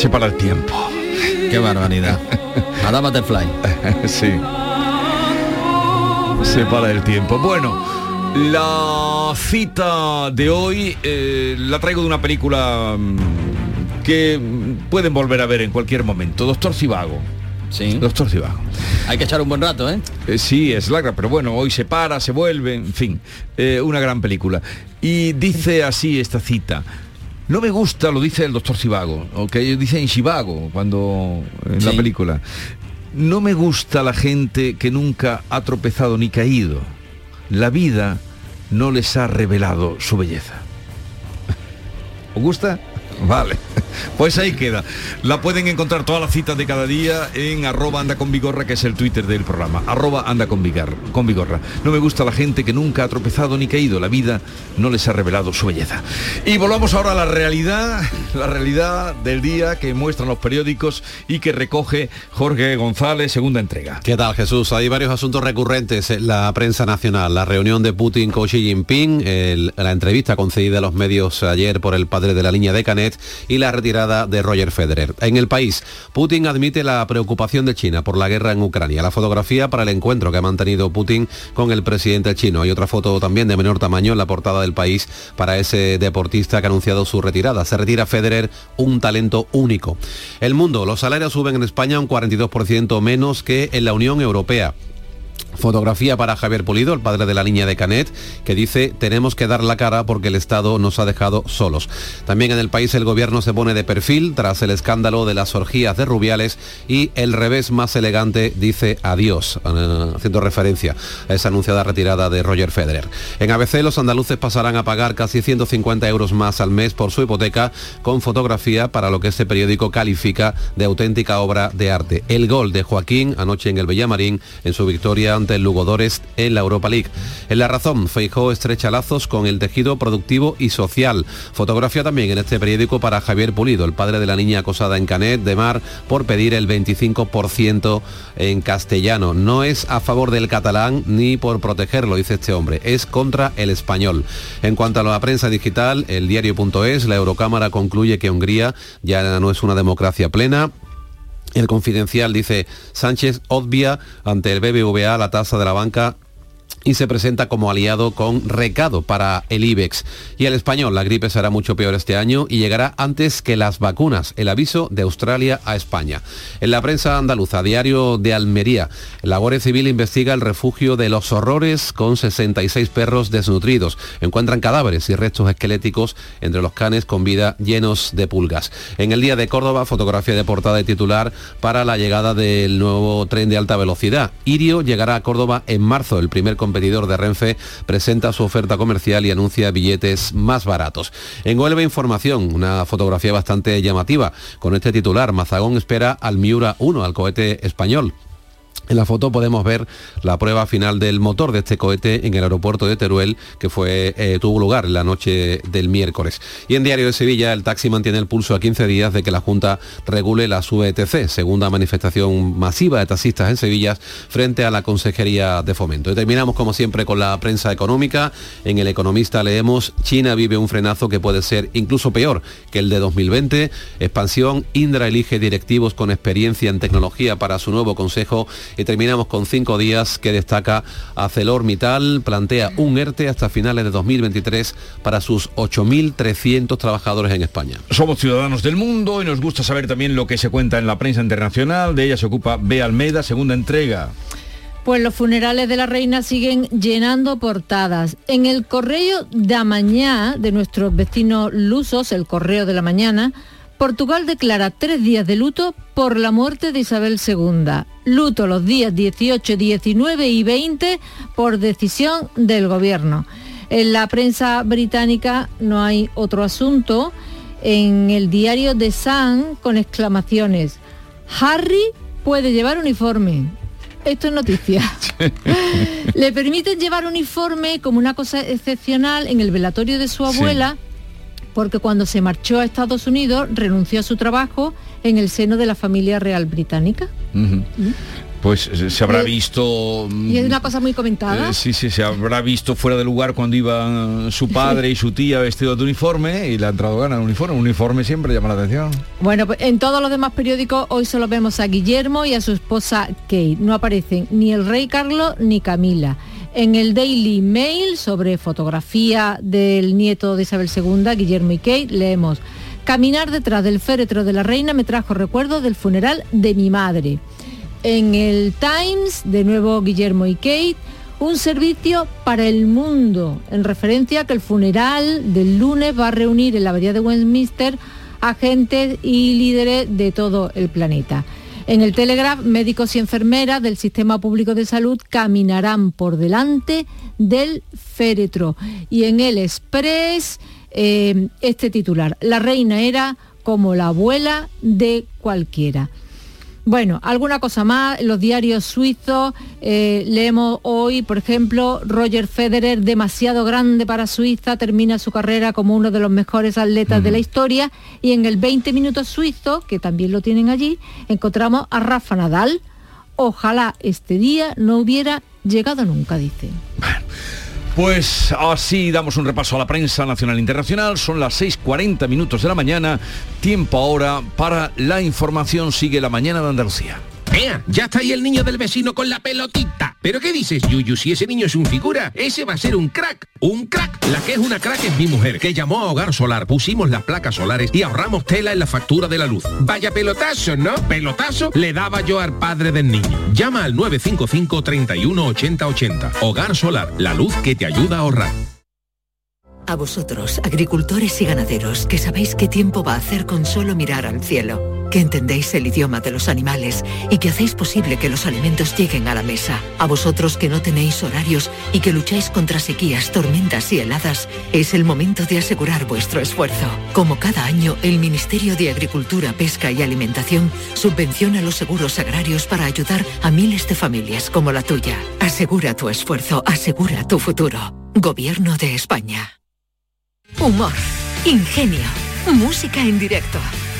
Se para el tiempo. Qué barbaridad. Madame Butterfly. sí. Se para el tiempo. Bueno, la cita de hoy eh, la traigo de una película mm, que pueden volver a ver en cualquier momento. Doctor Cibago. Sí. Doctor Cibago. Hay que echar un buen rato, ¿eh? Eh, sí, es larga, pero bueno, hoy se para, se vuelve, en fin, eh, una gran película. Y dice así esta cita. No me gusta, lo dice el doctor Sivago, o que dice en Chivago cuando en la película. No me gusta la gente que nunca ha tropezado ni caído. La vida no les ha revelado su belleza. ¿Os gusta? Vale, pues ahí queda. La pueden encontrar todas las citas de cada día en arroba anda con vigorra, que es el Twitter del programa. Arroba anda con, vigorra. No me gusta la gente que nunca ha tropezado ni caído. La vida no les ha revelado su belleza. Y volvamos ahora a la realidad, la realidad del día que muestran los periódicos y que recoge Jorge González, segunda entrega. ¿Qué tal Jesús? Hay varios asuntos recurrentes en la prensa nacional. La reunión de Putin con Xi Jinping, la entrevista concedida a los medios ayer por el padre de la línea de Canet y la retirada de Roger Federer. En el país, Putin admite la preocupación de China por la guerra en Ucrania. La fotografía para el encuentro que ha mantenido Putin con el presidente chino. Hay otra foto también de menor tamaño en la portada del país para ese deportista que ha anunciado su retirada. Se retira Federer, un talento único. El mundo, los salarios suben en España un 42% menos que en la Unión Europea. Fotografía para Javier Pulido, el padre de la niña de Canet, que dice tenemos que dar la cara porque el Estado nos ha dejado solos. También en el país el gobierno se pone de perfil tras el escándalo de las orgías de Rubiales y el revés más elegante dice adiós, eh, haciendo referencia a esa anunciada retirada de Roger Federer. En ABC los andaluces pasarán a pagar casi 150 euros más al mes por su hipoteca con fotografía para lo que este periódico califica de auténtica obra de arte. El gol de Joaquín anoche en el Villamarín en su victoria ante el Lugodores en la Europa League. En La Razón, Feijó estrecha lazos con el tejido productivo y social. Fotografía también en este periódico para Javier Pulido, el padre de la niña acosada en Canet de Mar por pedir el 25% en castellano. No es a favor del catalán ni por protegerlo, dice este hombre, es contra el español. En cuanto a la prensa digital, el diario.es, la Eurocámara concluye que Hungría ya no es una democracia plena, el confidencial dice Sánchez obvia ante el BBVA la tasa de la banca y se presenta como aliado con recado para el IBEX. Y el español, la gripe será mucho peor este año y llegará antes que las vacunas. El aviso de Australia a España. En la prensa andaluza, diario de Almería, la Guardia Civil investiga el refugio de los horrores con 66 perros desnutridos. Encuentran cadáveres y restos esqueléticos entre los canes con vida llenos de pulgas. En el día de Córdoba, fotografía de portada y titular para la llegada del nuevo tren de alta velocidad. Irio llegará a Córdoba en marzo. El primer competidor de Renfe presenta su oferta comercial y anuncia billetes más baratos. En Huelva Información, una fotografía bastante llamativa con este titular. Mazagón espera al Miura 1, al cohete español. En la foto podemos ver la prueba final del motor de este cohete en el aeropuerto de Teruel, que fue, eh, tuvo lugar la noche del miércoles. Y en Diario de Sevilla, el taxi mantiene el pulso a 15 días de que la Junta regule la VTC, segunda manifestación masiva de taxistas en Sevilla frente a la Consejería de Fomento. Y terminamos, como siempre, con la prensa económica. En El Economista leemos, China vive un frenazo que puede ser incluso peor que el de 2020. Expansión, Indra elige directivos con experiencia en tecnología para su nuevo consejo y terminamos con cinco días que destaca ArcelorMittal, plantea un ERTE hasta finales de 2023 para sus 8.300 trabajadores en España. Somos ciudadanos del mundo y nos gusta saber también lo que se cuenta en la prensa internacional. De ella se ocupa B. Almeida, segunda entrega. Pues los funerales de la reina siguen llenando portadas. En el correo de mañana de nuestros vecinos lusos, el correo de la mañana, Portugal declara tres días de luto por la muerte de Isabel II. Luto los días 18, 19 y 20 por decisión del gobierno. En la prensa británica no hay otro asunto. En el diario The Sun con exclamaciones. Harry puede llevar uniforme. Esto es noticia. Le permiten llevar uniforme como una cosa excepcional en el velatorio de su abuela, porque cuando se marchó a Estados Unidos renunció a su trabajo en el seno de la familia real británica. Ujú. Pues eh, se habrá Eh, visto... mm, Y es una cosa muy comentada. eh, sí, sí, se habrá visto fuera de lugar cuando iban su padre y su tía vestidos de uniforme y le ha entrado gana el uniforme. Un uniforme siempre llama la atención. Bueno, pues en todos los demás periódicos hoy solo vemos a Guillermo y a su esposa Kate. No aparecen ni el rey Carlos ni Camila. En el Daily Mail sobre fotografía del nieto de Isabel II, Guillermo y Kate, leemos Caminar detrás del féretro de la reina me trajo recuerdos del funeral de mi madre. En el Times, de nuevo Guillermo y Kate, un servicio para el mundo, en referencia a que el funeral del lunes va a reunir en la abadía de Westminster agentes y líderes de todo el planeta. En el Telegraph, médicos y enfermeras del Sistema Público de Salud caminarán por delante del féretro. Y en el Express, eh, este titular, la reina era como la abuela de cualquiera. Bueno, alguna cosa más, los diarios suizos, eh, leemos hoy, por ejemplo, Roger Federer, demasiado grande para Suiza, termina su carrera como uno de los mejores atletas de la historia, y en el 20 minutos suizo, que también lo tienen allí, encontramos a Rafa Nadal. Ojalá este día no hubiera llegado nunca, dice. Pues así damos un repaso a la prensa nacional e internacional. Son las 6.40 minutos de la mañana. Tiempo ahora para la información. Sigue la mañana de Andalucía. ¡Ea! Ya está ahí el niño del vecino con la pelotita. ¿Pero qué dices, Yuyu? Si ese niño es un figura, ese va a ser un crack. ¡Un crack! La que es una crack es mi mujer, que llamó a Hogar Solar, pusimos las placas solares y ahorramos tela en la factura de la luz. Vaya pelotazo, ¿no? Pelotazo le daba yo al padre del niño. Llama al 955 31 80 80. Hogar Solar, la luz que te ayuda a ahorrar. A vosotros, agricultores y ganaderos, que sabéis qué tiempo va a hacer con solo mirar al cielo, que entendéis el idioma de los animales y que hacéis posible que los alimentos lleguen a la mesa. A vosotros que no tenéis horarios y que lucháis contra sequías, tormentas y heladas, es el momento de asegurar vuestro esfuerzo. Como cada año, el Ministerio de Agricultura, Pesca y Alimentación subvenciona los seguros agrarios para ayudar a miles de familias como la tuya. Asegura tu esfuerzo, asegura tu futuro. Gobierno de España. Humor, ingenio, música en directo,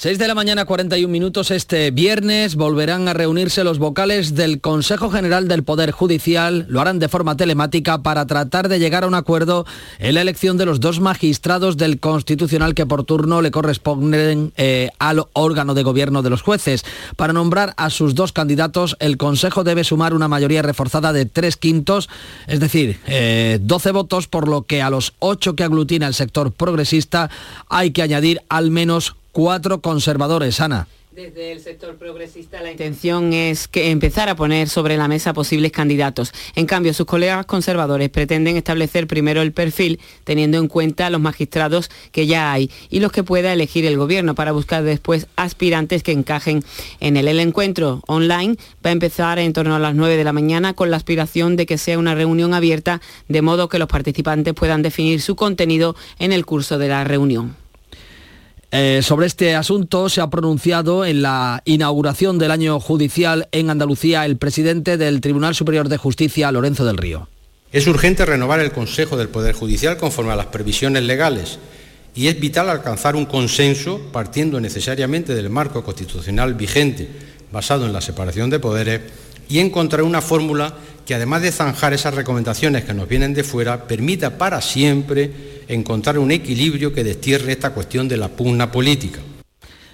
6 de la mañana 41 minutos este viernes volverán a reunirse los vocales del Consejo General del Poder Judicial, lo harán de forma telemática para tratar de llegar a un acuerdo en la elección de los dos magistrados del Constitucional que por turno le corresponden eh, al órgano de gobierno de los jueces. Para nombrar a sus dos candidatos, el Consejo debe sumar una mayoría reforzada de tres quintos, es decir, eh, 12 votos, por lo que a los ocho que aglutina el sector progresista hay que añadir al menos cuatro conservadores. Ana. Desde el sector progresista la intención es que empezar a poner sobre la mesa posibles candidatos. En cambio, sus colegas conservadores pretenden establecer primero el perfil teniendo en cuenta los magistrados que ya hay y los que pueda elegir el gobierno para buscar después aspirantes que encajen en él. El encuentro online va a empezar en torno a las 9 de la mañana con la aspiración de que sea una reunión abierta de modo que los participantes puedan definir su contenido en el curso de la reunión. Eh, sobre este asunto se ha pronunciado en la inauguración del año judicial en Andalucía el presidente del Tribunal Superior de Justicia, Lorenzo del Río. Es urgente renovar el Consejo del Poder Judicial conforme a las previsiones legales y es vital alcanzar un consenso partiendo necesariamente del marco constitucional vigente basado en la separación de poderes y encontrar una fórmula que además de zanjar esas recomendaciones que nos vienen de fuera, permita para siempre encontrar un equilibrio que destierre esta cuestión de la pugna política.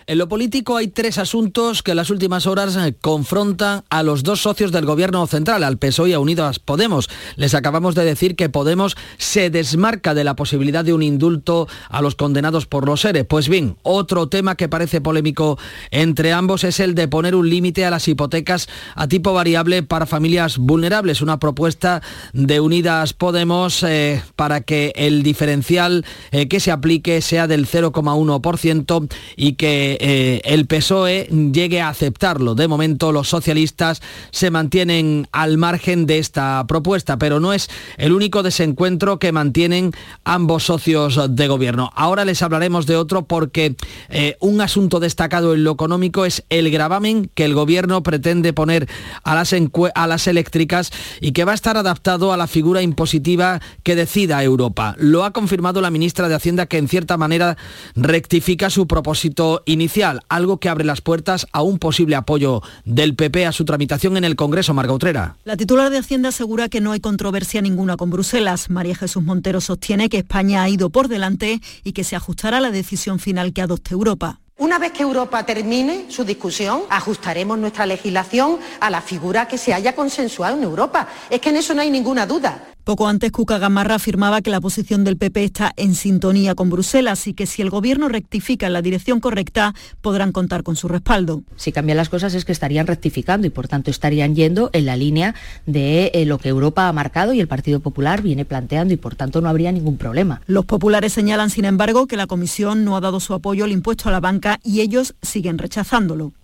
En lo político hay tres asuntos que en las últimas horas eh, confrontan a los dos socios del gobierno central, al PSOE y a Unidas Podemos. Les acabamos de decir que Podemos se desmarca de la posibilidad de un indulto a los condenados por los seres. Pues bien, otro tema que parece polémico entre ambos es el de poner un límite a las hipotecas a tipo variable para familias vulnerables. Una propuesta de Unidas Podemos eh, para que el diferencial eh, que se aplique sea del 0,1% y que eh, el PSOE llegue a aceptarlo. De momento los socialistas se mantienen al margen de esta propuesta, pero no es el único desencuentro que mantienen ambos socios de gobierno. Ahora les hablaremos de otro porque eh, un asunto destacado en lo económico es el gravamen que el gobierno pretende poner a las, a las eléctricas y que va a estar adaptado a la figura impositiva que decida Europa. Lo ha confirmado la ministra de Hacienda que en cierta manera rectifica su propósito inicial inicial, algo que abre las puertas a un posible apoyo del PP a su tramitación en el Congreso, Marga Utrera. La titular de Hacienda asegura que no hay controversia ninguna con Bruselas. María Jesús Montero sostiene que España ha ido por delante y que se ajustará a la decisión final que adopte Europa. Una vez que Europa termine su discusión, ajustaremos nuestra legislación a la figura que se haya consensuado en Europa. Es que en eso no hay ninguna duda. Poco antes, Cuca Gamarra afirmaba que la posición del PP está en sintonía con Bruselas y que si el Gobierno rectifica en la dirección correcta, podrán contar con su respaldo. Si cambian las cosas es que estarían rectificando y por tanto estarían yendo en la línea de eh, lo que Europa ha marcado y el Partido Popular viene planteando y por tanto no habría ningún problema. Los populares señalan, sin embargo, que la Comisión no ha dado su apoyo al impuesto a la banca y ellos siguen rechazándolo.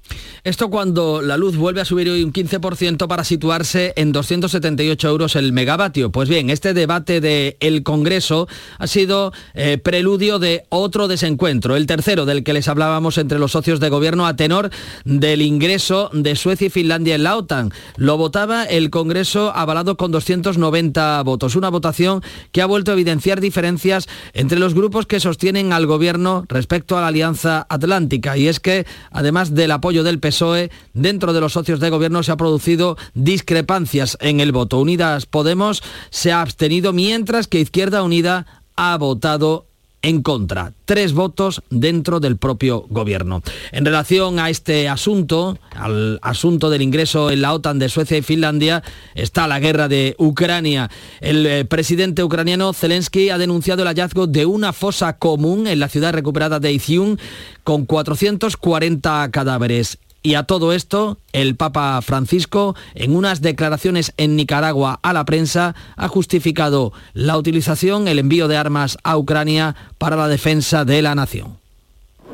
Esto cuando la luz vuelve a subir hoy un 15% para situarse en 278 euros el megavatio. Pues bien, este debate del Congreso ha sido eh, preludio de otro desencuentro, el tercero del que les hablábamos entre los socios de gobierno a tenor del ingreso de Suecia y Finlandia en la OTAN. Lo votaba el Congreso avalado con 290 votos, una votación que ha vuelto a evidenciar diferencias entre los grupos que sostienen al gobierno respecto a la Alianza Atlántica. Y es que, además del apoyo del PSOE, dentro de los socios de gobierno se ha producido discrepancias en el voto. Unidas Podemos se ha abstenido mientras que Izquierda Unida ha votado en contra. Tres votos dentro del propio gobierno. En relación a este asunto, al asunto del ingreso en la OTAN de Suecia y Finlandia, está la guerra de Ucrania. El eh, presidente ucraniano Zelensky ha denunciado el hallazgo de una fosa común en la ciudad recuperada de Izium con 440 cadáveres. Y a todo esto, el Papa Francisco, en unas declaraciones en Nicaragua a la prensa, ha justificado la utilización, el envío de armas a Ucrania para la defensa de la nación.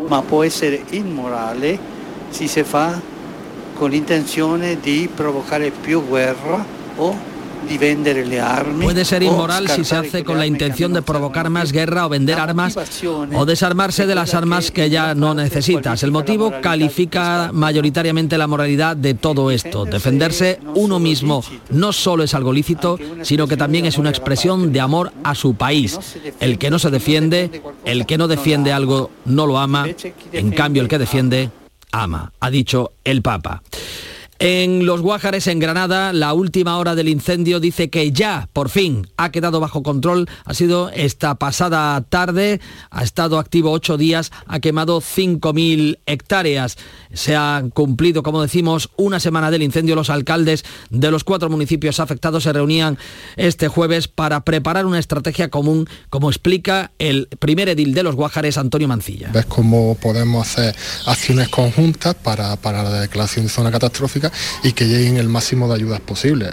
Ma può essere immorale si se fa con l'intenzione di provocare più guerra o Puede ser inmoral si se hace con la intención de provocar más guerra o vender armas o desarmarse de las armas que ya no necesitas. El motivo califica mayoritariamente la moralidad de todo esto. Defenderse uno mismo no solo es algo lícito, sino que también es una expresión de amor a su país. El que no se defiende, el que no defiende algo, no lo ama. En cambio, el que defiende, ama, ha dicho el Papa. En Los Guájares, en Granada, la última hora del incendio dice que ya, por fin, ha quedado bajo control. Ha sido esta pasada tarde, ha estado activo ocho días, ha quemado 5.000 hectáreas. Se ha cumplido, como decimos, una semana del incendio. Los alcaldes de los cuatro municipios afectados se reunían este jueves para preparar una estrategia común, como explica el primer edil de Los Guájares, Antonio Mancilla. ¿Ves cómo podemos hacer acciones conjuntas para, para la declaración de zona catastrófica? Y que lleguen el máximo de ayudas posible.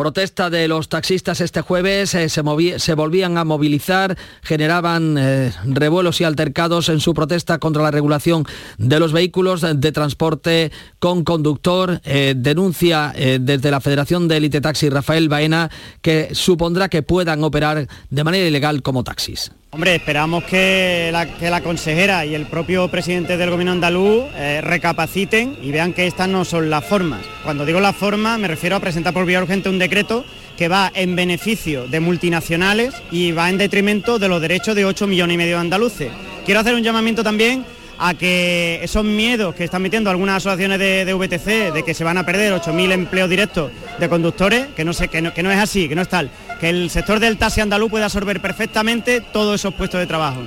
Protesta de los taxistas este jueves, eh, se, volvían a movilizar, generaban eh, revuelos y altercados en su protesta contra la regulación de los vehículos de transporte con conductor. Eh, denuncia desde la Federación de Elite Taxi Rafael Baena que supondrá que puedan operar de manera ilegal como taxis. Hombre, esperamos que la, consejera y el propio presidente del gobierno andaluz eh, recapaciten y vean que estas no son las formas. Cuando digo las formas me refiero a presentar por vía urgente un decreto que va en beneficio de multinacionales y va en detrimento de los derechos de 8 millones y medio de andaluces. Quiero hacer un llamamiento también a que esos miedos que están metiendo algunas asociaciones de, VTC de que se van a perder 8.000 empleos directos de conductores, que no, sé, que no, que no es así, que no es tal, que el sector del taxi andaluz puede absorber perfectamente todos esos puestos de trabajo.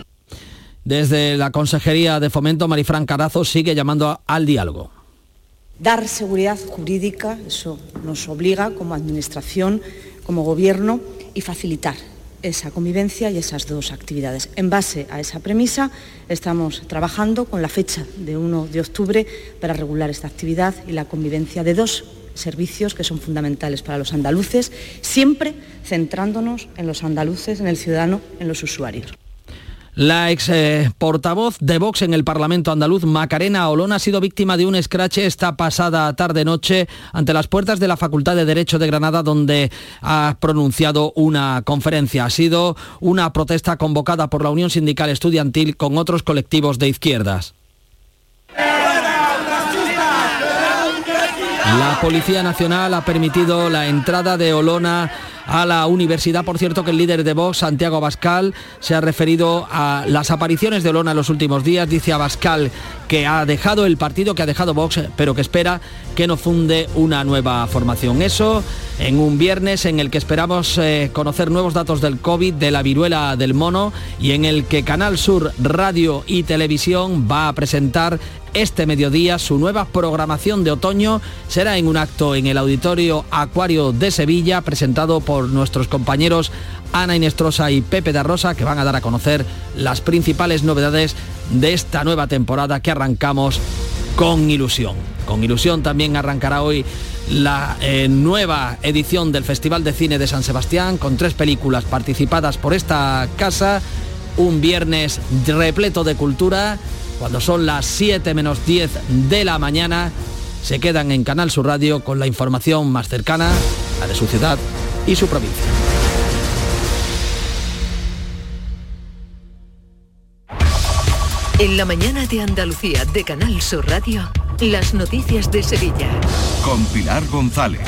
Desde la Consejería de Fomento, Marifran Carazo sigue llamando al diálogo. Dar seguridad jurídica, eso nos obliga como Administración, como Gobierno, y facilitar esa convivencia y esas dos actividades. En base a esa premisa, estamos trabajando con la fecha de 1 de octubre para regular esta actividad y la convivencia de dos servicios que son fundamentales para los andaluces, siempre centrándonos en los andaluces, en el ciudadano, en los usuarios. La ex eh, portavoz de Vox en el Parlamento andaluz, Macarena Olón, ha sido víctima de un escrache esta pasada tarde-noche ante las puertas de la Facultad de Derecho de Granada, donde ha pronunciado una conferencia. Ha sido una protesta convocada por la Unión Sindical Estudiantil con otros colectivos de izquierdas. La Policía Nacional ha permitido la entrada de Olona a la universidad. Por cierto, que el líder de Vox, Santiago Abascal, se ha referido a las apariciones de Olona en los últimos días. Dice Abascal que ha dejado el partido, que ha dejado Vox, pero que espera que no funde una nueva formación. Eso en un viernes en el que esperamos eh, conocer nuevos datos del COVID, de la viruela del mono y en el que Canal Sur Radio y Televisión va a presentar este mediodía su nueva programación de otoño. Será en un acto en el Auditorio Acuario de Sevilla presentado por nuestros compañeros Ana Inestrosa y Pepe de Rosa que van a dar a conocer las principales novedades de esta nueva temporada que arrancamos con ilusión. Con ilusión también arrancará hoy la eh, nueva edición del Festival de Cine de San Sebastián con tres películas participadas por esta casa. Un viernes repleto de cultura. Cuando son las 7 menos 10 de la mañana, se quedan en Canal Sur Radio con la información más cercana, a de su ciudad y su provincia. En la mañana de Andalucía de Canal Sur Radio, las noticias de Sevilla. Con Pilar González.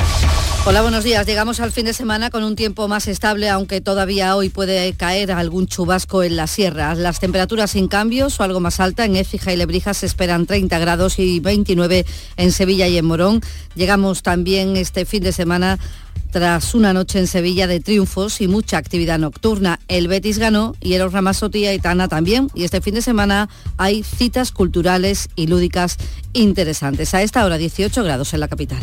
Hola, buenos días. Llegamos al fin de semana con un tiempo más estable, aunque todavía hoy puede caer algún chubasco en la sierra. Las temperaturas sin cambios o algo más alta en Écija y Lebrija se esperan 30 grados y 29 en Sevilla y en Morón. Llegamos también este fin de semana tras una noche en Sevilla de triunfos y mucha actividad nocturna. El Betis ganó y el Ramazotti y Aitana también. Y este fin de semana hay citas culturales y lúdicas interesantes. A esta hora 18 grados en la capital.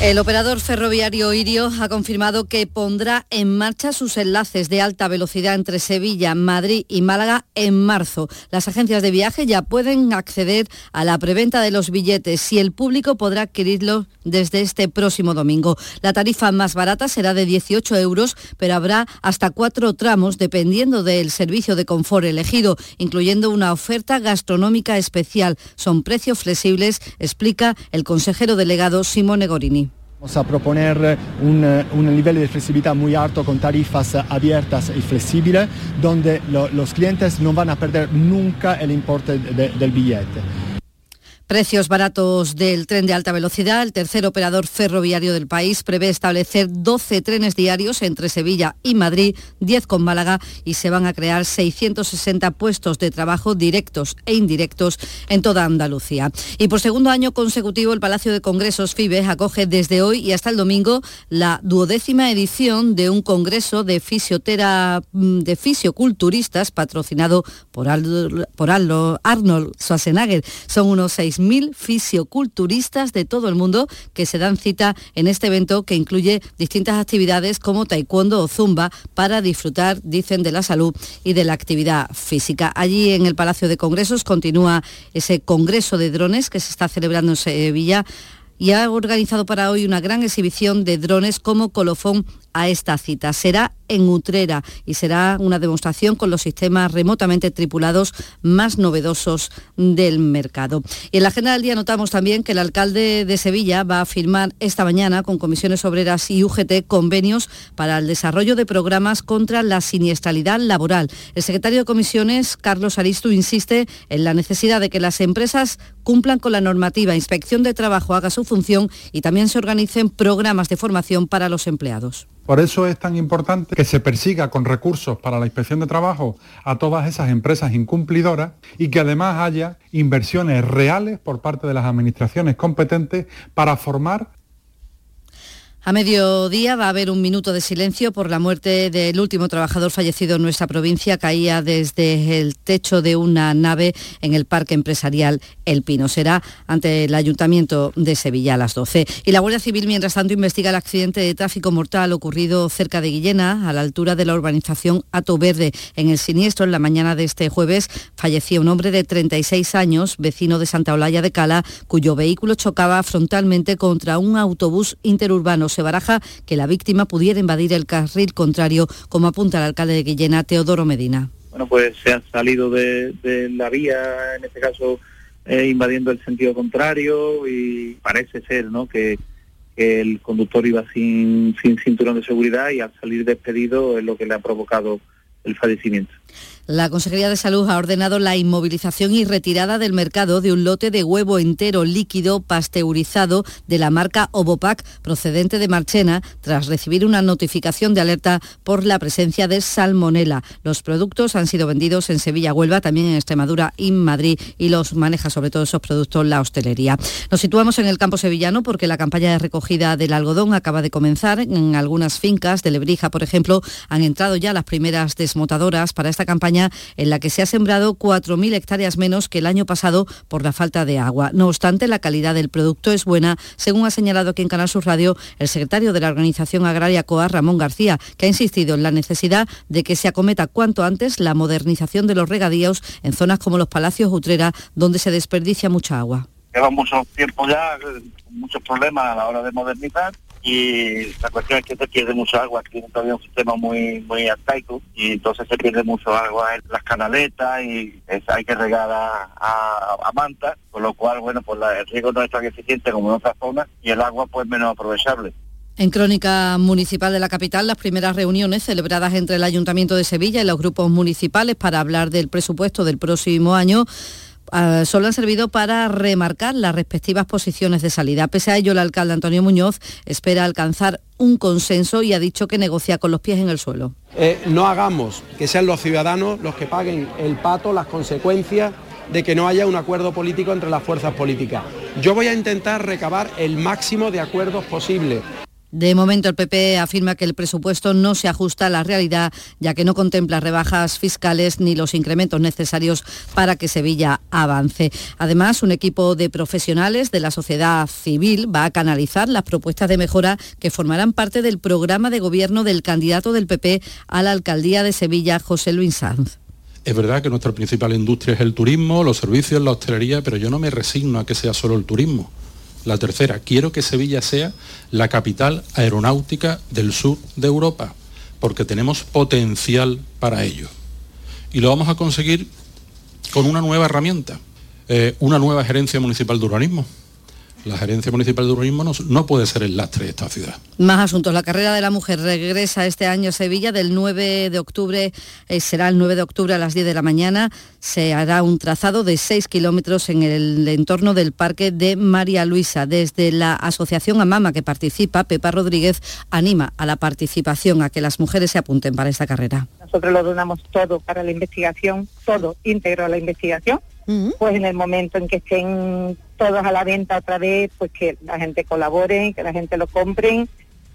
El operador ferroviario Irio ha confirmado que pondrá en marcha sus enlaces de alta velocidad entre Sevilla, Madrid y Málaga en marzo. Las agencias de viaje ya pueden acceder a la preventa de los billetes y el público podrá adquirirlos desde este próximo domingo. La tarifa más barata será de 18 euros, pero habrá hasta cuatro tramos dependiendo del servicio de confort elegido, incluyendo una oferta gastronómica especial. Son precios flexibles, explica el consejero delegado Simone Gorini. Vamos a proponer un, un, nivel de flexibilidad muy alto con tarifas abiertas y flexibles, donde lo, los clientes no van a perder nunca el importe de, del billete. Precios baratos del tren de alta velocidad. El tercer operador ferroviario del país prevé establecer 12 trenes diarios entre Sevilla y Madrid, 10 con Málaga y se van a crear 660 puestos de trabajo directos e indirectos en toda Andalucía. Y por segundo año consecutivo el Palacio de Congresos FIBE acoge desde hoy y hasta el domingo la duodécima edición de un congreso de, fisiotera, de fisioculturistas patrocinado por, por Arnold Schwarzenegger. Son unos seis mil fisioculturistas de todo el mundo que se dan cita en este evento que incluye distintas actividades como taekwondo o zumba para disfrutar, dicen, de la salud y de la actividad física. Allí en el Palacio de Congresos continúa ese Congreso de Drones que se está celebrando en Sevilla y ha organizado para hoy una gran exhibición de drones como colofón a esta cita. Será en Utrera y será una demostración con los sistemas remotamente tripulados más novedosos del mercado. Y en la agenda del día notamos también que el alcalde de Sevilla va a firmar esta mañana con comisiones obreras y UGT convenios para el desarrollo de programas contra la siniestralidad laboral. El secretario de comisiones, Carlos Aristu, insiste en la necesidad de que las empresas cumplan con la normativa, inspección de trabajo haga su función y también se organicen programas de formación para los empleados. Por eso es tan importante que se persiga con recursos para la inspección de trabajo a todas esas empresas incumplidoras y que además haya inversiones reales por parte de las administraciones competentes para formar A mediodía va a haber un minuto de silencio por la muerte del último trabajador fallecido en nuestra provincia. Caía desde el techo de una nave en el Parque Empresarial El Pino. Será ante el Ayuntamiento de Sevilla a las 12. Y la Guardia Civil, mientras tanto, investiga el accidente de tráfico mortal ocurrido cerca de Guillena, a la altura de la urbanización Ato Verde. En el siniestro, en la mañana de este jueves, fallecía un hombre de 36 años, vecino de Santa Olalla de Cala, cuyo vehículo chocaba frontalmente contra un autobús interurbano se baraja que la víctima pudiera invadir el carril contrario, como apunta el alcalde de Guillena, Teodoro Medina. Bueno, pues se ha salido de, la vía, en este caso eh, invadiendo el sentido contrario y parece ser ¿no? que, el conductor iba sin cinturón de seguridad y al salir despedido es lo que le ha provocado el fallecimiento. La Consejería de Salud ha ordenado la inmovilización y retirada del mercado de un lote de huevo entero líquido pasteurizado de la marca Ovopac procedente de Marchena tras recibir una notificación de alerta por la presencia de salmonela. Los productos han sido vendidos en Sevilla, Huelva, también en Extremadura y Madrid y los maneja sobre todo esos productos la hostelería. Nos situamos en el campo sevillano porque la campaña de recogida del algodón acaba de comenzar. En algunas fincas de Lebrija, por ejemplo, han entrado ya las primeras desmotadoras para esta campaña en la que se ha sembrado 4.000 hectáreas menos que el año pasado por la falta de agua. No obstante, la calidad del producto es buena, según ha señalado aquí en Canal Sur Radio el secretario de la Organización Agraria COA, Ramón García, que ha insistido en la necesidad de que se acometa cuanto antes la modernización de los regadíos en zonas como los Palacios Utrera, donde se desperdicia mucha agua. Lleva mucho tiempo ya, muchos problemas a la hora de modernizar y la cuestión es que se pierde mucha agua, aquí todavía un sistema muy muy arcaico y entonces se pierde mucho agua en las canaletas y hay que regar a, manta, con lo cual, bueno, pues el riego no es tan eficiente como en otras zonas y el agua pues menos aprovechable. En Crónica Municipal de la capital, las primeras reuniones celebradas entre el Ayuntamiento de Sevilla y los grupos municipales para hablar del presupuesto del próximo año Ah, solo han servido para remarcar las respectivas posiciones de salida. Pese a ello, el alcalde Antonio Muñoz espera alcanzar un consenso y ha dicho que negocia con los pies en el suelo. Eh, no hagamos que sean los ciudadanos los que paguen el pato, las consecuencias de que no haya un acuerdo político entre las fuerzas políticas. Yo voy a intentar recabar el máximo de acuerdos posible. De momento el PP afirma que el presupuesto no se ajusta a la realidad, ya que no contempla rebajas fiscales ni los incrementos necesarios para que Sevilla avance. Además, un equipo de profesionales de la sociedad civil va a canalizar las propuestas de mejora que formarán parte del programa de gobierno del candidato del PP a la alcaldía de Sevilla, José Luis Sanz. Es verdad que nuestra principal industria es el turismo, los servicios, la hostelería, pero yo no me resigno a que sea solo el turismo. La tercera, quiero que Sevilla sea la capital aeronáutica del sur de Europa, porque tenemos potencial para ello. Y lo vamos a conseguir con una nueva herramienta, eh, una nueva gerencia municipal de urbanismo la gerencia municipal de urbanismo no, puede ser el lastre de esta ciudad. Más asuntos. La carrera de la mujer regresa este año a Sevilla del 9 de octubre, eh, será el 9 de octubre a las 10 de la mañana. Se hará un trazado de 6 kilómetros en el entorno del Parque de María Luisa. Desde la Asociación Amama que participa, Pepa Rodríguez anima a la participación, a que las mujeres se apunten para esta carrera. Nosotros lo donamos todo para la investigación, todo íntegro a la investigación pues en el momento en que estén todos a la venta otra vez, pues que la gente colabore, que la gente lo compre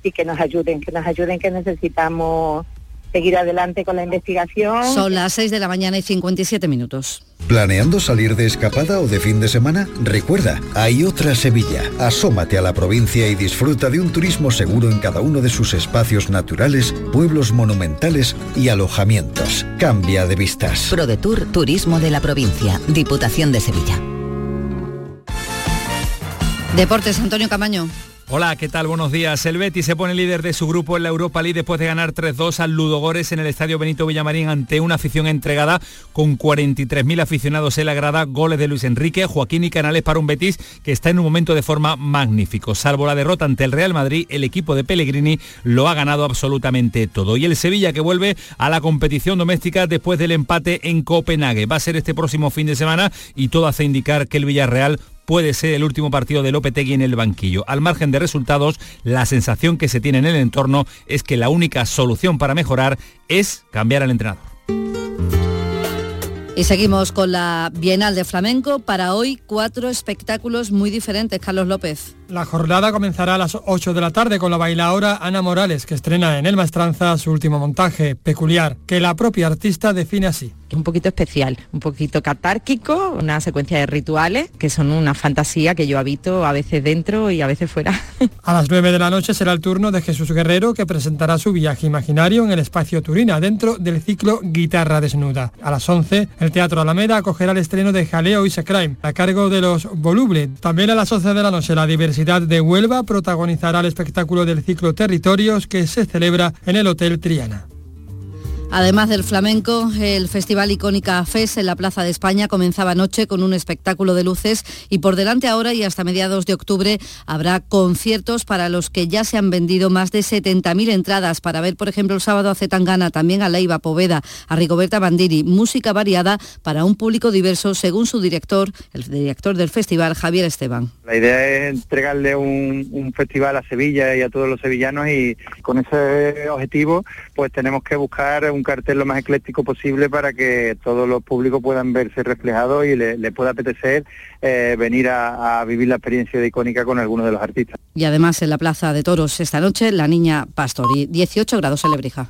y que nos ayuden, que nos ayuden que necesitamos seguir adelante con la investigación. Son las 6 de la mañana y 57 minutos. ¿Planeando salir de escapada o de fin de semana? Recuerda, hay otra Sevilla. Asómate a la provincia y disfruta de un turismo seguro en cada uno de sus espacios naturales, pueblos monumentales y alojamientos. Cambia de vistas. ProDetour Turismo de la Provincia, Diputación de Sevilla. Deportes, Antonio Camaño. Hola, ¿qué tal? Buenos días. El Betis se pone líder de su grupo en la Europa League después de ganar 3-2 al Ludogores en el Estadio Benito Villamarín ante una afición entregada con 43.000 aficionados en la grada, goles de Luis Enrique, Joaquín y Canales para un Betis que está en un momento de forma magnífico. Salvo la derrota ante el Real Madrid, el equipo de Pellegrini lo ha ganado absolutamente todo. Y el Sevilla que vuelve a la competición doméstica después del empate en Copenhague. Va a ser este próximo fin de semana y todo hace indicar que el Villarreal puede ser el último partido de Lopetegui en el banquillo. Al margen de resultados, la sensación que se tiene en el entorno es que la única solución para mejorar es cambiar al entrenador. Y seguimos con la Bienal de Flamenco. Para hoy, cuatro espectáculos muy diferentes, Carlos López. La jornada comenzará a las 8 de la tarde con la bailaora Ana Morales, que estrena en El Maestranza su último montaje, peculiar, que la propia artista define así un poquito especial, un poquito catárquico, una secuencia de rituales que son una fantasía que yo habito a veces dentro y a veces fuera. A las 9 de la noche será el turno de Jesús Guerrero que presentará su viaje imaginario en el espacio Turina dentro del ciclo Guitarra Desnuda. A las 11 el Teatro Alameda acogerá el estreno de Jaleo y Crime a cargo de los Voluble. También a las 11 de la noche la diversidad de Huelva protagonizará el espectáculo del ciclo Territorios que se celebra en el Hotel Triana. Además del flamenco, el Festival Icónica FES en la Plaza de España comenzaba anoche con un espectáculo de luces y por delante ahora y hasta mediados de octubre habrá conciertos para los que ya se han vendido más de 70.000 entradas para ver, por ejemplo, el sábado a Zetangana, también a Leiva Poveda, a Rigoberta Bandiri, música variada para un público diverso según su director, el director del festival, Javier Esteban. La idea es entregarle un, un festival a Sevilla y a todos los sevillanos y con ese objetivo pues tenemos que buscar un cartel lo más ecléctico posible para que todos los públicos puedan verse reflejados y le, pueda apetecer eh, venir a, vivir la experiencia de icónica con alguno de los artistas. Y además en la Plaza de Toros esta noche, la niña Pastori, 18 grados en Lebrija.